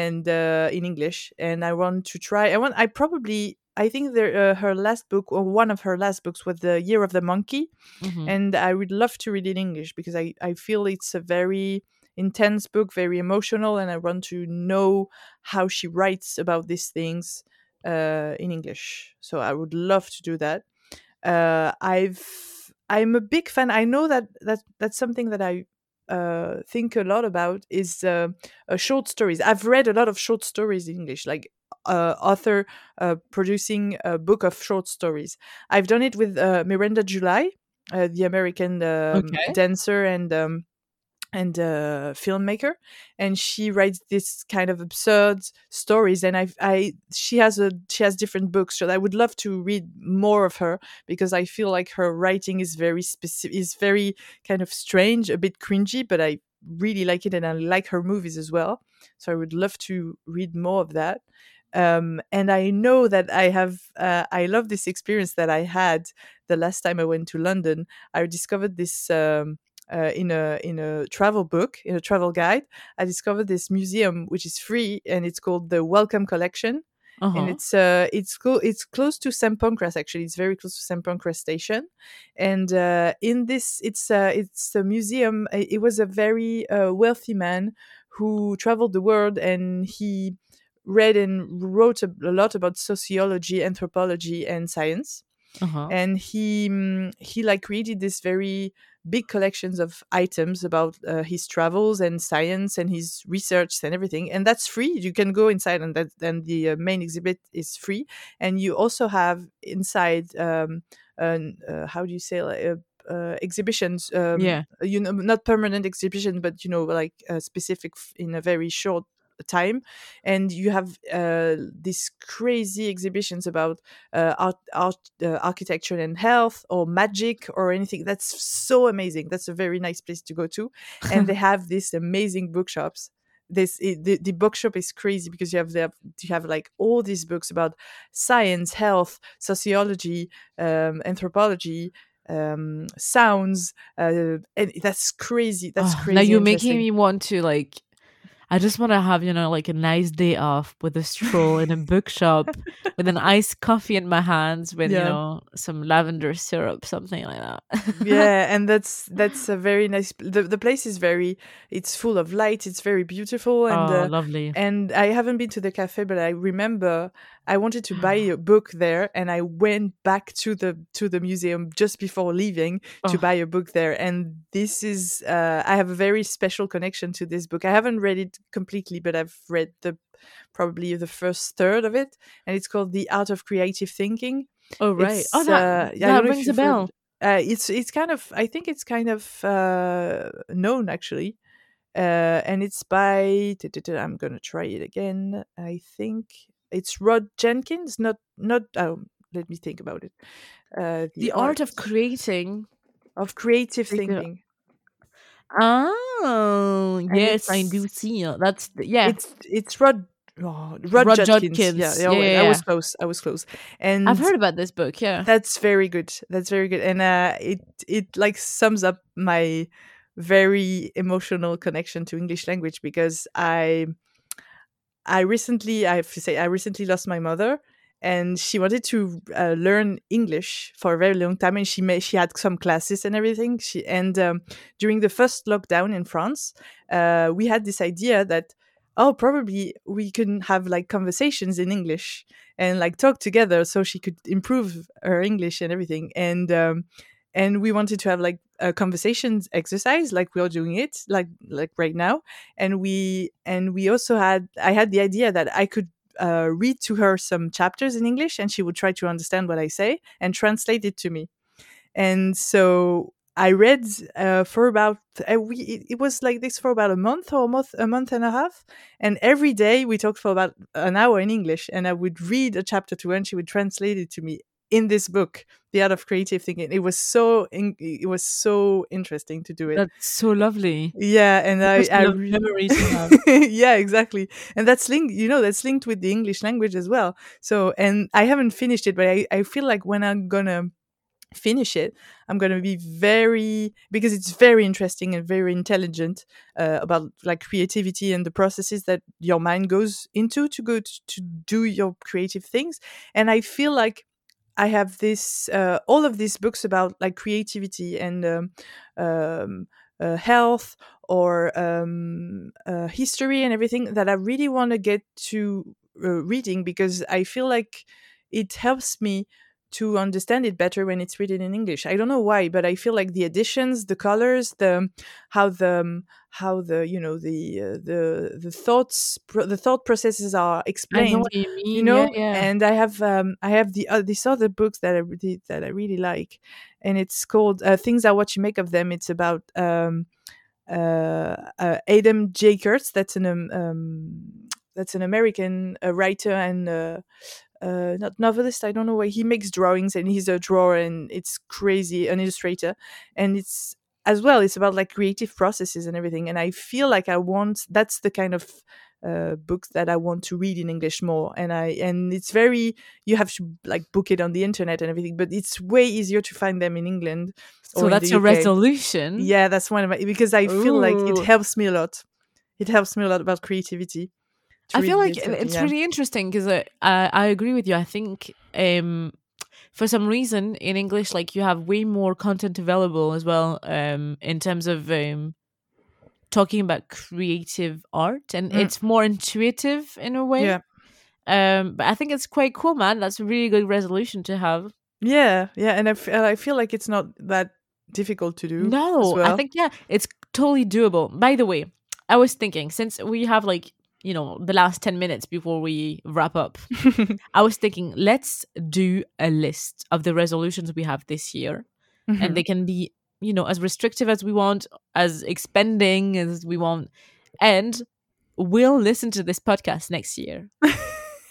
and uh, in English. And I want to try. I want. I probably. I think there, uh, her last book or one of her last books was the Year of the Monkey, Mhm. and I would love to read it in English because I, I feel it's a very intense book, very emotional, and I want to know how she writes about these things uh, in English. So I would love to do that. Uh, I've I'm a big fan. I know that that that's something that I uh, think a lot about is uh, uh, short stories. I've read a lot of short stories in English, like uh, author uh, producing a book of short stories. I've done it with uh, Miranda July, uh, the American um, Okay. dancer and um, and uh, filmmaker, and she writes this kind of absurd stories. And I, I, she has a she has different books. So I would love to read more of her because I feel like her writing is very specific, is very kind of strange, a bit cringy, but I really like it, and I like her movies as well. So I would love to read more of that um, and I know that I have uh, I love this experience that I had the last time I went to London. I discovered this um, uh, in a in a travel book in a travel guide. I discovered this museum which is free and it's called the Wellcome Collection Uh-huh. and it's uh it's co- it's close to St Pancras actually. It's very close to St Pancras station, and uh, in this it's uh, it's a museum. It was a very uh, wealthy man who traveled the world, and he read and wrote a, a lot about sociology, anthropology, and science uh-huh. and he mm, he like created this very big collections of items about uh, his travels and science and his research and everything and that's free you can go inside and that and the uh, main exhibit is free and you also have inside um an, uh, how do you say like, uh, uh, exhibitions um, Yeah. you know not permanent exhibition but you know like uh, specific f- in a very short time and you have uh, these crazy exhibitions about uh, art, art uh, architecture and health or magic or anything. That's so amazing. That's a very nice place to go to. And they have these amazing bookshops. This the, the bookshop is crazy because you have the, you have like all these books about science health sociology um, anthropology um sounds uh and that's crazy. That's Oh, crazy Now you're making me want to like. I just want to have you know like a nice day off with a stroll in a bookshop with an iced coffee in my hands with you know some lavender syrup, something like that. yeah and that's that's a very nice the, the place is very it's full of light it's very beautiful and oh, uh, lovely. and I haven't been to the cafe, but I remember I wanted to buy a book there, and I went back to the to the museum just before leaving to Oh. buy a book there. And this is uh, I have a very special connection to this book. I haven't read it completely, but I've read the probably the first third of it, and it's called The Art of Creative Thinking. Oh right. It's, oh, that, uh, yeah, that don't know if rings a bell. Uh, it's it's kind of I think it's kind of uh, known actually, uh, and it's by I'm gonna try it again. I think it's Rod Jenkins, not not. Oh, let me think about it. Uh, The art of creating. of creative thinking. Oh, yes, I do see. it. That's yeah. It's it's Rod. Oh, Rod, Rod Judkins. Judkins. Yeah, Yeah, yeah, yeah, I was close. I was close. And I've heard about this book. Yeah. That's very good. That's very good. And uh, it it like sums up my very emotional connection to English language because I I recently I have to say I recently lost my mother and she wanted to uh, learn English for a very long time and she made she had some classes and everything. She and um, during the first lockdown in France uh, we had this idea that oh probably we can have like conversations in English and like talk together so she could improve her English and everything. And um, and we wanted to have like a conversations exercise like we are doing it like like right now. And we and we also had I had the idea that I could uh, read to her some chapters in English and she would try to understand what I say and translate it to me. And so I read uh, for about uh, we it, it was like this for about a month or a month a month and a half. And every day we talked for about an hour in English and I would read a chapter to her and she would translate it to me in this book the art of creative thinking it was so in, it was so interesting to do it That's so lovely. yeah and I, I Personal re- memory to have. yeah exactly and that's linked you know that's linked with the english language as well so and i haven't finished it but i, I feel like when i'm gonna finish it i'm gonna be very because it's very interesting and very intelligent uh, about like creativity and the processes that your mind goes into to go to, to do your creative things and i feel like i have this uh, all of these books about like creativity and um, um, uh, health or um, uh, history and everything that I really want to get to uh, reading because I feel like it helps me to understand it better when it's written in English. I don't know why, but I feel like the additions, the colors, the how the um, how the you know the uh, the the thoughts pro- the thought processes are know explained what you you know yeah, yeah. and i have um i have the uh, these other books that i really that i really like and it's called uh, things are what you make of them it's about um uh, uh adam j kurtz that's an um, um that's an american uh, writer and uh not novelist. I don't know why he makes drawings and he's a drawer and it's crazy, an illustrator, and it's as well. It's about like creative processes and everything. And I feel like I want that's the kind of uh, books that I want to read in English more. And I and it's very you have to like book it on the internet and everything, but it's way easier to find them in England. so that's your resolution. Yeah, that's one of my because I feel like it helps me a lot. It helps me a lot about creativity. I feel like it's yeah. really interesting because I, I I agree with you. I think um for some reason in English like you have way more content available as well um in terms of um talking about creative art and Mm. it's more intuitive in a way. Yeah. Um but I think it's quite cool, man. That's a really good resolution to have. Yeah, yeah, and I, f- I feel like it's not that difficult to do. No, I well. think yeah, it's totally doable. By the way, I was thinking since we have like you know the last 10 minutes before we wrap up i was thinking let's do a list of the resolutions we have this year. Mm-hmm. and they can be you know as restrictive as we want as expending as we want. And we'll listen to this podcast next year.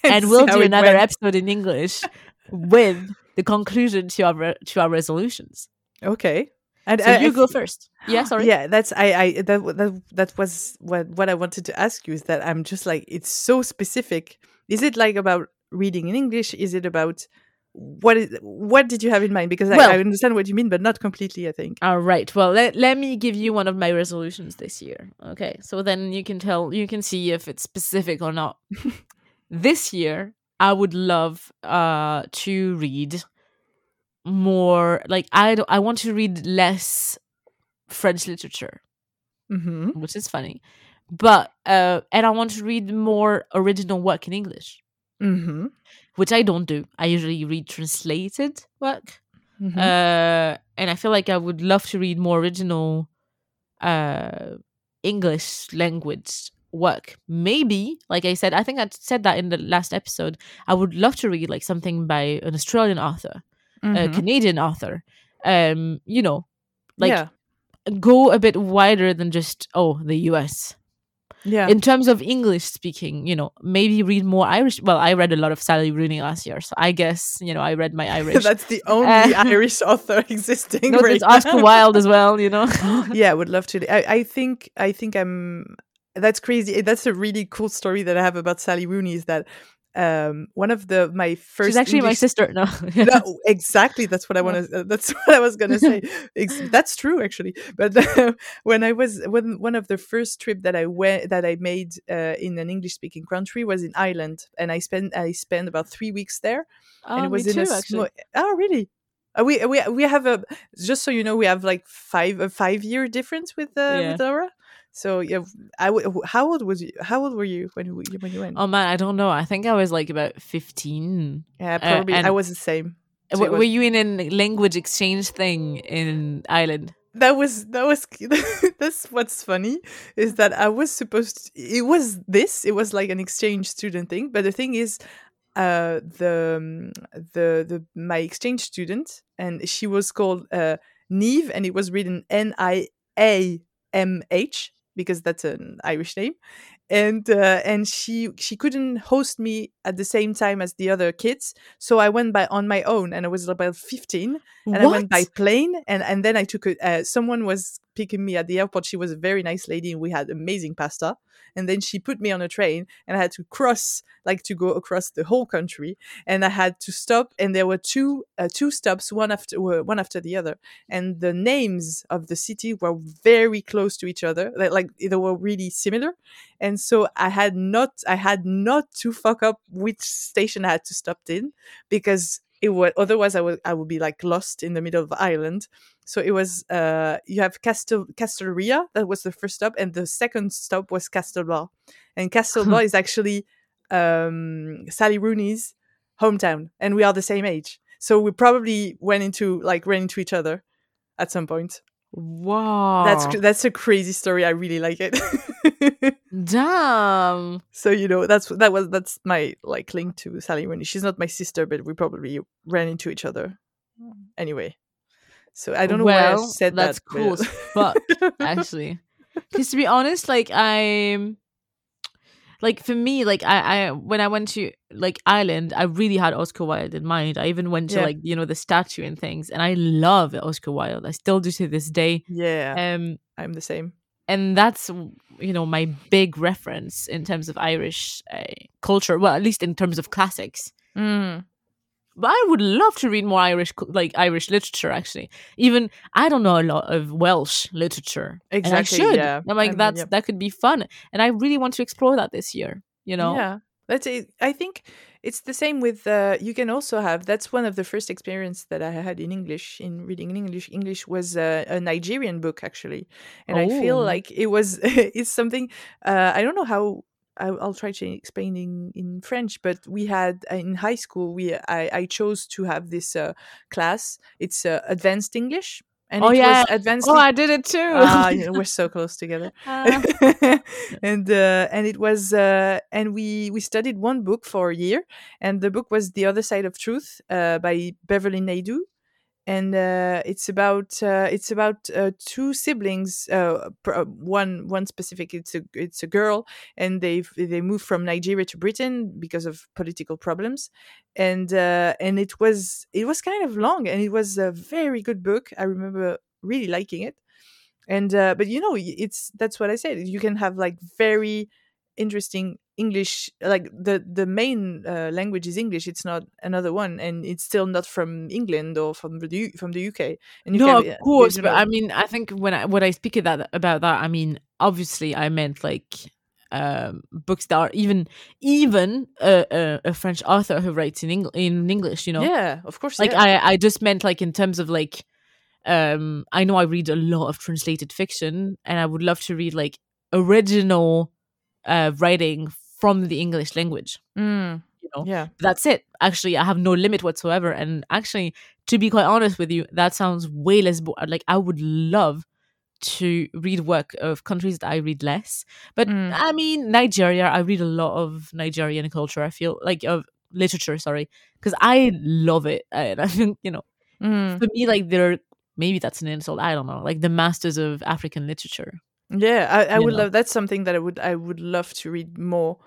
And we'll do another went. episode in english with the conclusion to our re- to our resolutions. Okay, and so I- you I go first yeah sorry Yeah, that's I. I that that that was what what I wanted to ask you is that I'm just like it's so specific. Is it like about reading in English? Is it about what is what did you have in mind? Because I, I understand what you mean, but not completely. I think. All right. Well, let, let me give you one of my resolutions this year. Okay. So then you can tell, you can see if it's specific or not. this year, I would love uh to read more like I don't, I want to read less French literature, Mm-hmm. which is funny. But uh and I want to read more original work in English, Mm-hmm. which I don't do. I usually read translated work. mm-hmm. uh and i feel like i would love to read more original uh english language work maybe like i said i think i said that in the last episode i would love to read like something by an australian author a Mhm. canadian author um you know like yeah. go a bit wider than just oh the us Yeah. in terms of English speaking, you know, maybe read more Irish. Well, I read a lot of Sally Rooney last year, so I guess you know I read my Irish. That's the only Uh, Irish author existing. no, right there's Oscar. Wilde as well. You know. yeah, I would love to. I, I think I think I'm. That's crazy. That's a really cool story that I have about Sally Rooney. Is that um, one of the my first. She's actually my sister. No. no, exactly. That's what I want to. That's what I was gonna say. That's true, actually. But when I was when one of the first trip that I went that I made uh, in an English speaking country was in Ireland, and I spent I spent about three weeks there, Oh, and it was me in too, a actually. small. Oh, really? Uh, we we we have a just so you know we have like five a five year difference with uh, Yeah. with Laura. So yeah, I w- how old was you? How old were you when you when you went? Oh man, I don't know. I think I was like about fifteen. yeah, probably I was the same. So W was- were you in a language exchange thing in Ireland? that was that was that's what's funny is that I was supposed to, it was this it was like an exchange student thing but the thing is uh the um, the the my exchange student and she was called uh Neve and it was written N I A M H because that's an Irish name and uh, and she she couldn't host me at the same time as the other kids so I went by on my own and I was about 15 and I went by plane and and then I took a uh, someone was picking me at the airport. She was a very nice lady and we had amazing pasta. And then she put me on a train and I had to cross like to go across the whole country. And I had to stop and there were two uh, two stops one after uh, one after the other. And the names of the city were very close to each other. Like, like they were really similar. And so I had not I had not to fuck up which station I had to stop in because it was otherwise I would I would be like lost in the middle of Ireland. So it was uh you have Castel Castlerea that was the first stop and the second stop was Castlebar. And Castlebar is actually um Sally Rooney's hometown and we are the same age. So we probably went into like ran into each other at some point. Wow. That's that's a crazy story. I really like it. damn. so you know that's that was that's my like link to Sally Rooney. She's not my sister, but we probably ran into each other anyway. So I don't know why I Well, said that's that. cool as fuck, actually. Because to be honest, like I'm, like for me, like I, I when I went to like Ireland, I really had Oscar Wilde in mind. I even went to Yeah. like you know the statue and things, and I love Oscar Wilde. I still do to this day. yeah, Um, I'm the same. and that's you know my big reference in terms of Irish uh, culture. Well, at least in terms of classics. Mm. But I would love to read more Irish, like Irish literature. Actually, even I don't know a lot of Welsh literature, Exactly, And I should. yeah. I'm like I mean, that's yeah. that could be fun, and I really want to explore that this year. You know, Yeah, that's it. I think it's the same with. Uh, you can also have. That's one of the first experience that I had in English in reading in English. English was uh, a Nigerian book actually, and I feel Oh. like it was. it's something. Uh, I don't know how. I- I'll try to explain in, in French, but we had uh, in high school. We I, I chose to have this uh, class. It's uh, advanced English, and Oh, it yeah. was advanced. Oh, I did it too. Ah, you know, we're so close together. Ah. and uh, and it was uh, and we we studied one book for a year, and the book was The Other Side of Truth uh, by Beverley Naidoo, and uh, it's about uh, it's about uh, two siblings. Uh, uh, one one specific. It's a it's a girl, and they they moved from Nigeria to Britain because of political problems, and uh, and it was it was kind of long, and it was a very good book. I remember really liking it and but you know it's that's what i said you can have like very interesting english like the the main uh, language is english it's not another one and it's still not from england or from the U- from the uk and you no, of uh, course, but I mean, I think when I when I speak of that about that, I mean, obviously, I meant like um books that are even even a, a, a French author who writes in Eng- in English. You know, yeah of course like yeah. I I just meant like in terms of like um I know I read a lot of translated fiction, and I would love to read like original uh writing from the English language. Mm, You know, yeah that's it. Actually, I have no limit whatsoever. And actually, to be quite honest with you, that sounds way less. Bo- like I would love to read work of countries that I read less. But Mm. I mean, Nigeria. I read a lot of Nigerian culture. I feel like of literature. Sorry, because I love it, and I think you know, Mm, for me, like they're maybe that's an insult. I don't know. Like the masters of African literature. Yeah, I, I would know. love. That's something that I would I would love to read more.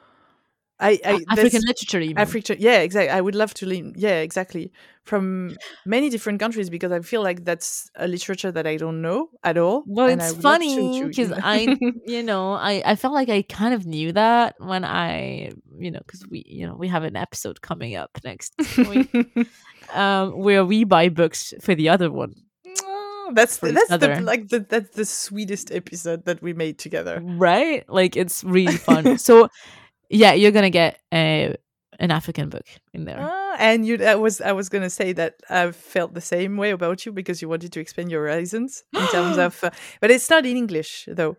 I, I African literature, even. Africa, yeah, exactly. I would love to learn, yeah, exactly, from many different countries because I feel like that's a literature that I don't know at all. well, it's would love to- funny because. I, you know, I, I felt like I kind of knew that when I, you know, because we, you know, we have an episode coming up next week um, where we buy books for the other one. Oh, that's the, that's the like the that's the sweetest episode that we made together. right? Like it's really fun. so yeah, you're gonna get a an African book in there. Ah, and you, I was I was gonna say that I felt the same way about you because you wanted to expand your horizons in terms of, uh, but it's not in English though.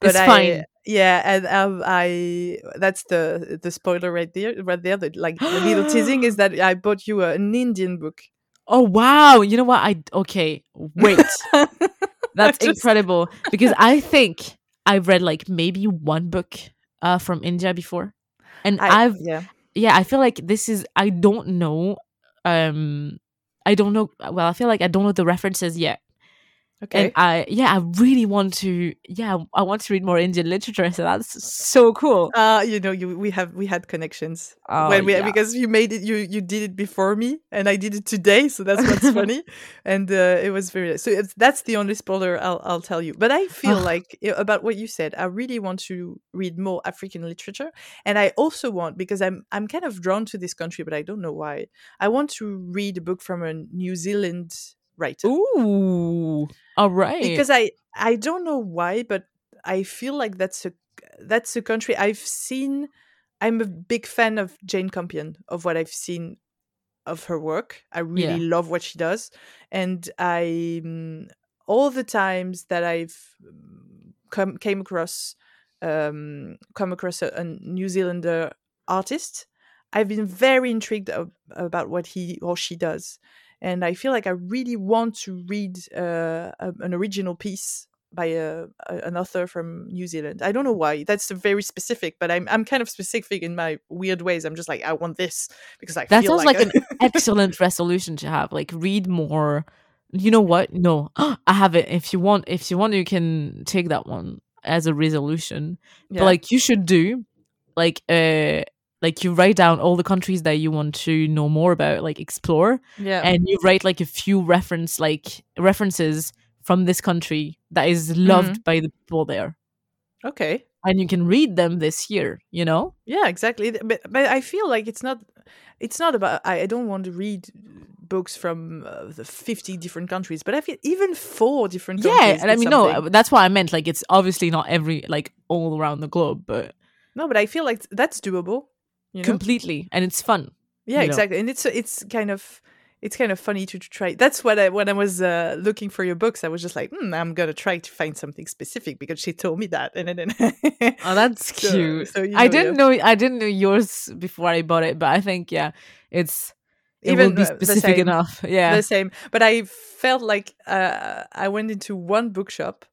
But It's I, fine. Yeah, and um, I that's the the spoiler right there, right there. The, like the little teasing is that I bought you an Indian book. Oh wow! You know what? I okay. Wait, that's Just- incredible because I think I've read like maybe one book uh, from India before, and I, I've yeah. yeah. I feel like this is I don't know. Um, I don't know. Well, I feel like I don't know the references yet. Okay. And I yeah, I really want to yeah, I want to read more Indian literature. So that's so cool. uh, you know, you we have we had connections Oh, when we yeah. because you made it, you you did it before me, and I did it today, so that's what's funny, and uh, it was very. So it's, that's the only spoiler I'll I'll tell you. But I feel like about what you said, I really want to read more African literature, and I also want because I'm I'm kind of drawn to this country, but I don't know why. I want to read a book from a New Zealand writer Ooh. All right. because I I don't know why, but I feel like that's a that's a country I've seen. I'm a big fan of Jane Campion of what I've seen of her work. I really love what she does, and I mm, all the times that I've mm, come came across um, come across a, a New Zealander artist, I've been very intrigued ab- about what he or she does, and I feel like I really want to read uh, a, an original piece by a, a, an author from New Zealand. I don't know why. That's very specific, but I'm I'm kind of specific in my weird ways. I'm just like I want this because I that sounds like, like, an excellent resolution to have. Like read more. You know what? No, I have it. If you want, if you want, you can take that one as a resolution. Yeah. But like you should do, like uh, like you write down all the countries that you want to know more about, like explore, yeah. and you write like a few reference like references from this country that is loved Mm-hmm. by the people there, okay. and you can read them this year. You know. Yeah, exactly. But but I feel like it's not it's not about I, I don't want to read books from uh, the 50 different countries, but I feel even four different countries. Yeah, and I mean, no, that's what I meant. Like, it's obviously not every like all around the globe, but No, but I feel like that's doable. You know? completely, and it's fun. yeah, you know. exactly. And it's it's kind of it's kind of funny to, to try. That's what I when I was uh, looking for your books, I was just like, hmm, I'm gonna try to find something specific because she told me that, and then Oh, that's cute. so you I didn't yeah. know. I didn't know yours before I bought it, but I think yeah, it's it will be uh, specific same. enough. Yeah. the same. But I felt like uh, I went into one bookshop,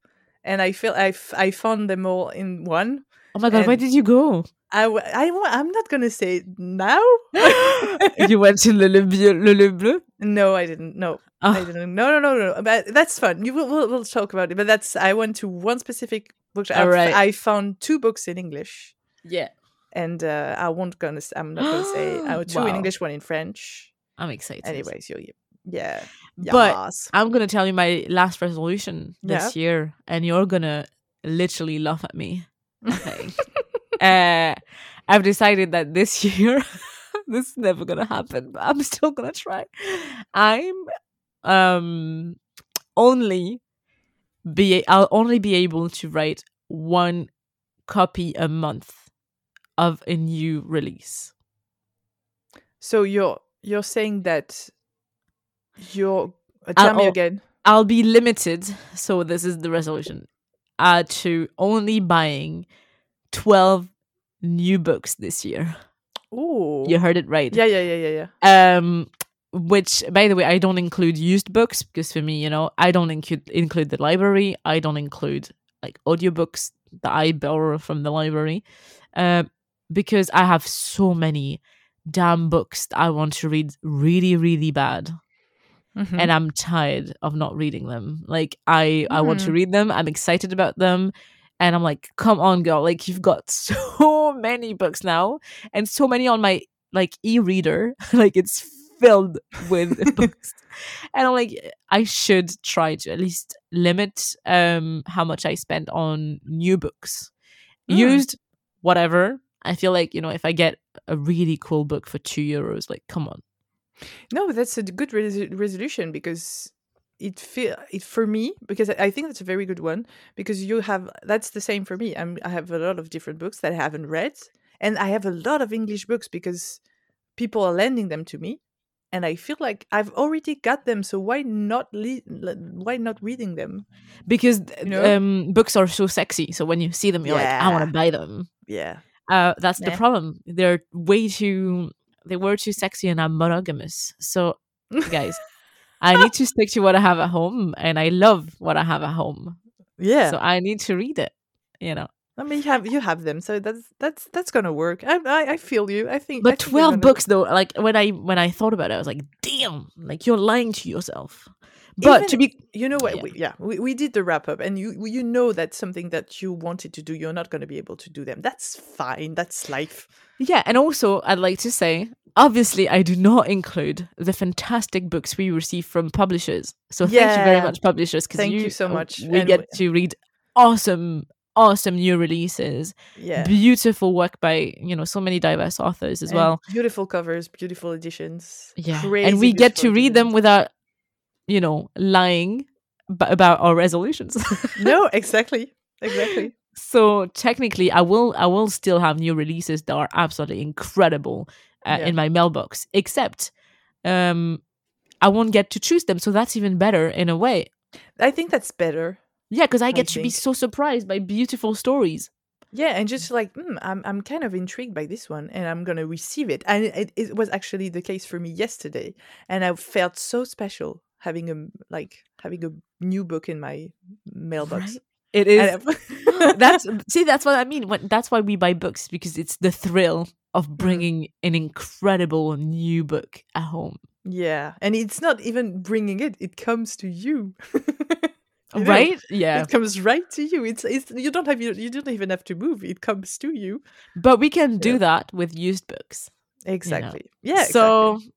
and I felt I, f- I found them all in one. oh my god, where did you go? I, w- I w- I'm not gonna say now. you went to Le Le Bleu. Le, Le Bleu? no, I didn't. No, I Oh, didn't. No, no, no, no. But that's fun. You will we'll, we'll talk about it. But that's I went to one specific bookshop. All right. I found two books in English, yeah. and uh, I won't gonna. I'm not gonna say uh, two in English, one in French. I'm excited. Anyways, you, yeah, But Yes. I'm gonna tell you my last resolution this Yeah. year, and you're gonna literally laugh at me. Okay. uh, I've decided that this year, this is never gonna happen, but I'm still gonna try. I'm um only be I'll only be able to write one copy a month of a new release. So you're you're saying that you're uh, tell me oh, again. I'll be limited, so this is the resolution, uh, to only buying 12 new books this year. Ooh. You heard it right. Yeah, yeah, yeah, yeah, yeah. Um, which, by the way, I don't include used books because for me, you know, I don't include include the library. I don't include like audiobooks that I borrow from the library, uh, because I have so many damn books that I want to read really, really bad Mhm. and I'm tired of not reading them. Like I I want to Mm. read them. I'm excited about them. And I'm like, come on, girl. Like, you've got so many books now and so many on my like e reader. like, it's filled with books. And I'm like, I should try to at least limit um how much I spend on new books. Mm. Used, whatever. I feel like, you know, if I get a really cool book for two euros, like, come on. No, that's a good res- resolution because it feel it for me because I think that's a very good one because you have that's the same for me. I'm, I have a lot of different books that I haven't read, and I have a lot of English books because people are lending them to me, and I feel like I've already got them. So why not le- why not reading them? Because You know? um, books are so sexy. So when you see them, you're like, I want to buy them. Yeah, Uh, that's the problem. They're way too, they were too sexy and I'm monogamous. So, guys, I need to stick to what I have at home and I love what I have at home. yeah. So I need to read it, you know. I mean, you have you have them, so that's that's that's gonna work. I I, I feel you. I think. But I'm 12 gonna- books though, like when I when I thought about it, I was like, damn, like you're lying to yourself. But to be you know what? Yeah. We, yeah, we, we did the wrap up, and you you know that's something that you wanted to do. You're not going to be able to do them. That's fine. That's life. Yeah, and also I'd like to say, obviously, I do not include the fantastic books we receive from publishers. So thank you very much, publishers, because Thank you so much. We And get we- to read awesome, awesome new releases, Yeah. beautiful work by you know so many diverse authors as And well. beautiful covers, beautiful editions. Yeah, and we get to read them editions. without, you know, lying b- about our resolutions. no, exactly, exactly. so technically i will i will still have new releases that are absolutely incredible uh, Yeah. in my mailbox except um i won't get to choose them so that's even better in a way I think that's better. yeah because i get to be so surprised by beautiful stories Yeah, and just like mm, I'm, I'm kind of intrigued by this one, and I'm gonna receive it. And it, it was actually the case for me yesterday, and I felt so special having a like having a new book in my mailbox. Right? it is that's see that's what i mean when, that's why we buy books because it's the thrill of Mm-hmm. bringing an incredible new book at home yeah, and it's not even bringing it; it comes to you. You know? right yeah It comes right to you. It's it's you don't have you, you don't even have to move. It comes to you. but we can do Yeah. that with used books Exactly. Yeah. so exactly.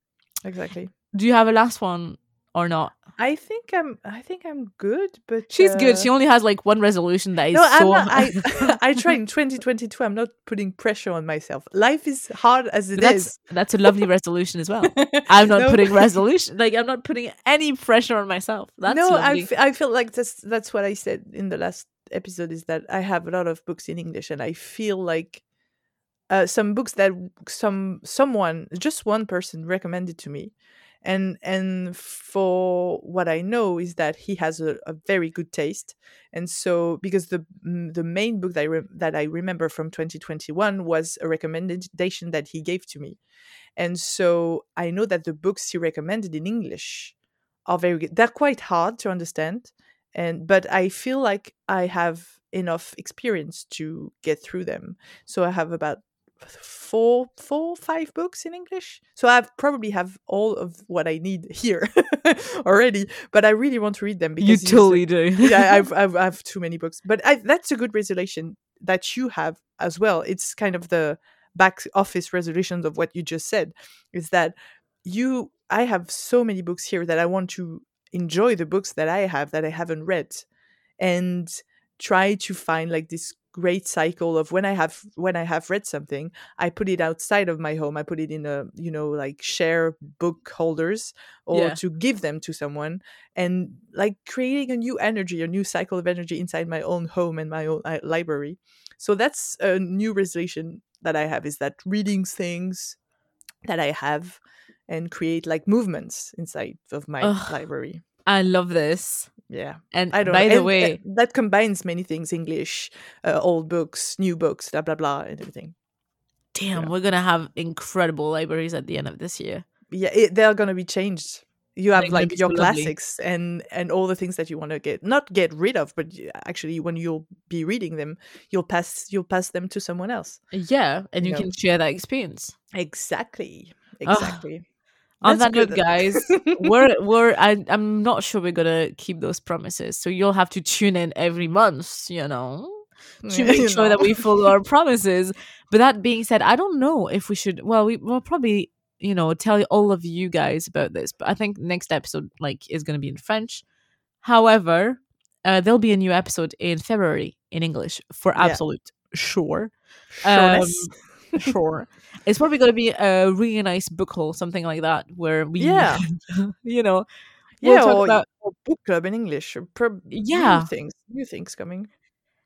exactly. do you have a last one or not I think I'm I think I'm good, but She's good. uh, She only has like one resolution that is no, I'm so. not, I I try in 2022. I'm not putting pressure on myself. Life is hard as it that's is. that's a lovely resolution as well. I'm not No. putting resolution like I'm not putting any pressure on myself. That's no, I, lovely. f- I feel like that's that's what I said in the last episode is that I have a lot of books in English and I feel like uh, some books that some someone just one person recommended to me and and for what I know is that he has a, a very good taste and so because the the main book that I re- that I remember from 2021 was a recommendation that he gave to me and so I know that the books he recommended in English are very good. They're quite hard to understand, and but I feel like I have enough experience to get through them. So I have about four, four, five books in English. So I probably have all of what I need here already. But I really want to read them because you totally do. yeah, I've, I've I have too many books, but I, that's a good resolution that you have as well. It's kind of the back office resolutions of what you just said. Is that you? I have so many books here that I want to enjoy the books that I have that I haven't read, and try to find like this great cycle of when I have when I have read something, I put it outside of my home. I put it in a you know like share book holders or Yeah. to give them to someone and like creating a new energy, a new cycle of energy inside my own home and my own uh, library. So that's a new resolution that I have is that reading things that I have and create like movements inside of my Ugh. library. I love this. Yeah. And I don't by know. the and way, that, that combines many things English, uh, old books, new books, blah, blah, blah, and everything. damn, yeah. we're gonna have incredible libraries at the end of this year. Yeah, it, they're going to be changed. You have like your lovely. classics and and all the things that you want to get not get rid of, but actually when you'll be reading them, you'll pass you'll pass them to someone else. Yeah, and you No. can share that experience. Exactly. Exactly. On That's that note, guys, we're we're I, I'm not sure we're gonna keep those promises, so you'll have to tune in every month. You know, to Yeah, make sure that we follow our promises. But that being said, I don't know if we should. Well, we will probably, you know, tell all of you guys about this. But I think next episode like is going to be in French. However, uh, there'll be a new episode in February in English for Yeah. absolute sure. Um, sure. It's probably going to be a really nice book haul, something like that, where we, Yeah. you know, we'll yeah, talk or, about or book club in English. or prob- Yeah. new things, new things coming.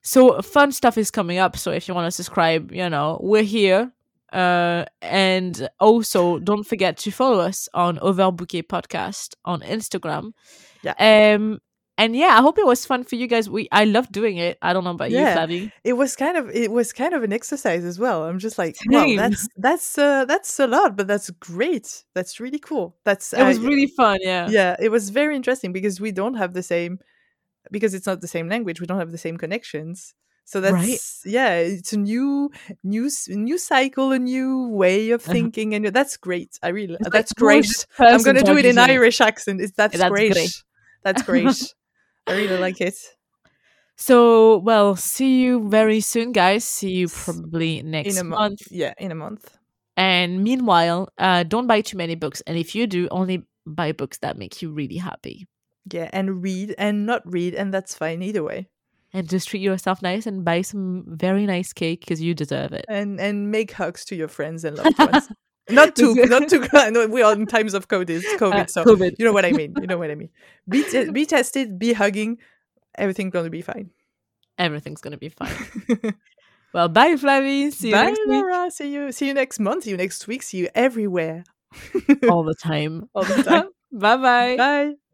so fun stuff is coming up so if you want to subscribe you know we're here uh and also don't forget to follow us on overbouquet podcast on instagram Yeah. um and yeah i hope it was fun for you guys we i love doing it i don't know about Yeah. you flavie It was kind of it was kind of an exercise as well. I'm just like, wow, that's that's uh, that's a lot, but that's great. That's really cool. That's it was really fun yeah yeah it was very interesting because we don't have the same because it's not the same language we don't have the same connections so that's Right. yeah it's a new new new cycle a new way of Uh-huh. thinking and that's great i really It's that's is great i'm gonna do it in irish accent it's that's, That's great. great. that's great i really like it. So well see you very soon guys. See you probably next in a month. month. Yeah in a month. And meanwhile uh don't buy too many books. And if you do only buy books that make you really happy. Yeah and read and not read and that's fine either way. And just treat yourself nice and buy some very nice cake because you deserve it. and and make hugs to your friends and loved ones not too not too no, we are in times of covid covid Uh, so COVID. you know what I mean. You know what I mean. Be te- be tested, be hugging, everything's gonna be fine. Everything's gonna be fine. well, bye, Flavie. See you Bye, next week. Laura. See you. See you next month. See you next week. See you everywhere. All the time. All the time. bye bye. Bye.